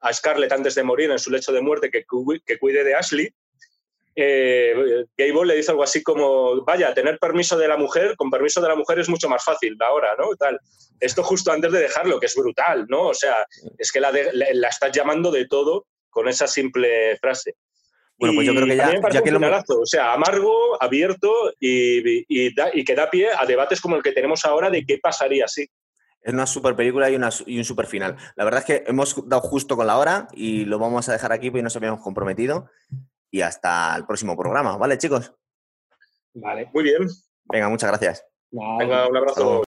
Speaker 2: a, Scarlett antes de morir en su lecho de muerte que, que cuide de Ashley, eh, Gable le dice algo así como, vaya, tener permiso de la mujer, con permiso de la mujer es mucho más fácil ahora, ¿no? Tal. Esto justo antes de dejarlo, que es brutal, ¿no? O sea, es que la, la, estás llamando de todo con esa simple frase.
Speaker 1: Bueno, pues yo creo que ya, que lo...
Speaker 2: O sea, amargo, abierto y, y, que da pie a debates como el que tenemos ahora de qué pasaría así.
Speaker 1: Es una super película y, una, y un super final. La verdad es que hemos dado justo con la hora y lo vamos a dejar aquí porque nos habíamos comprometido y hasta el próximo programa, ¿vale, chicos?
Speaker 3: Vale.
Speaker 2: Muy bien.
Speaker 1: Venga, muchas gracias.
Speaker 2: Venga, un abrazo.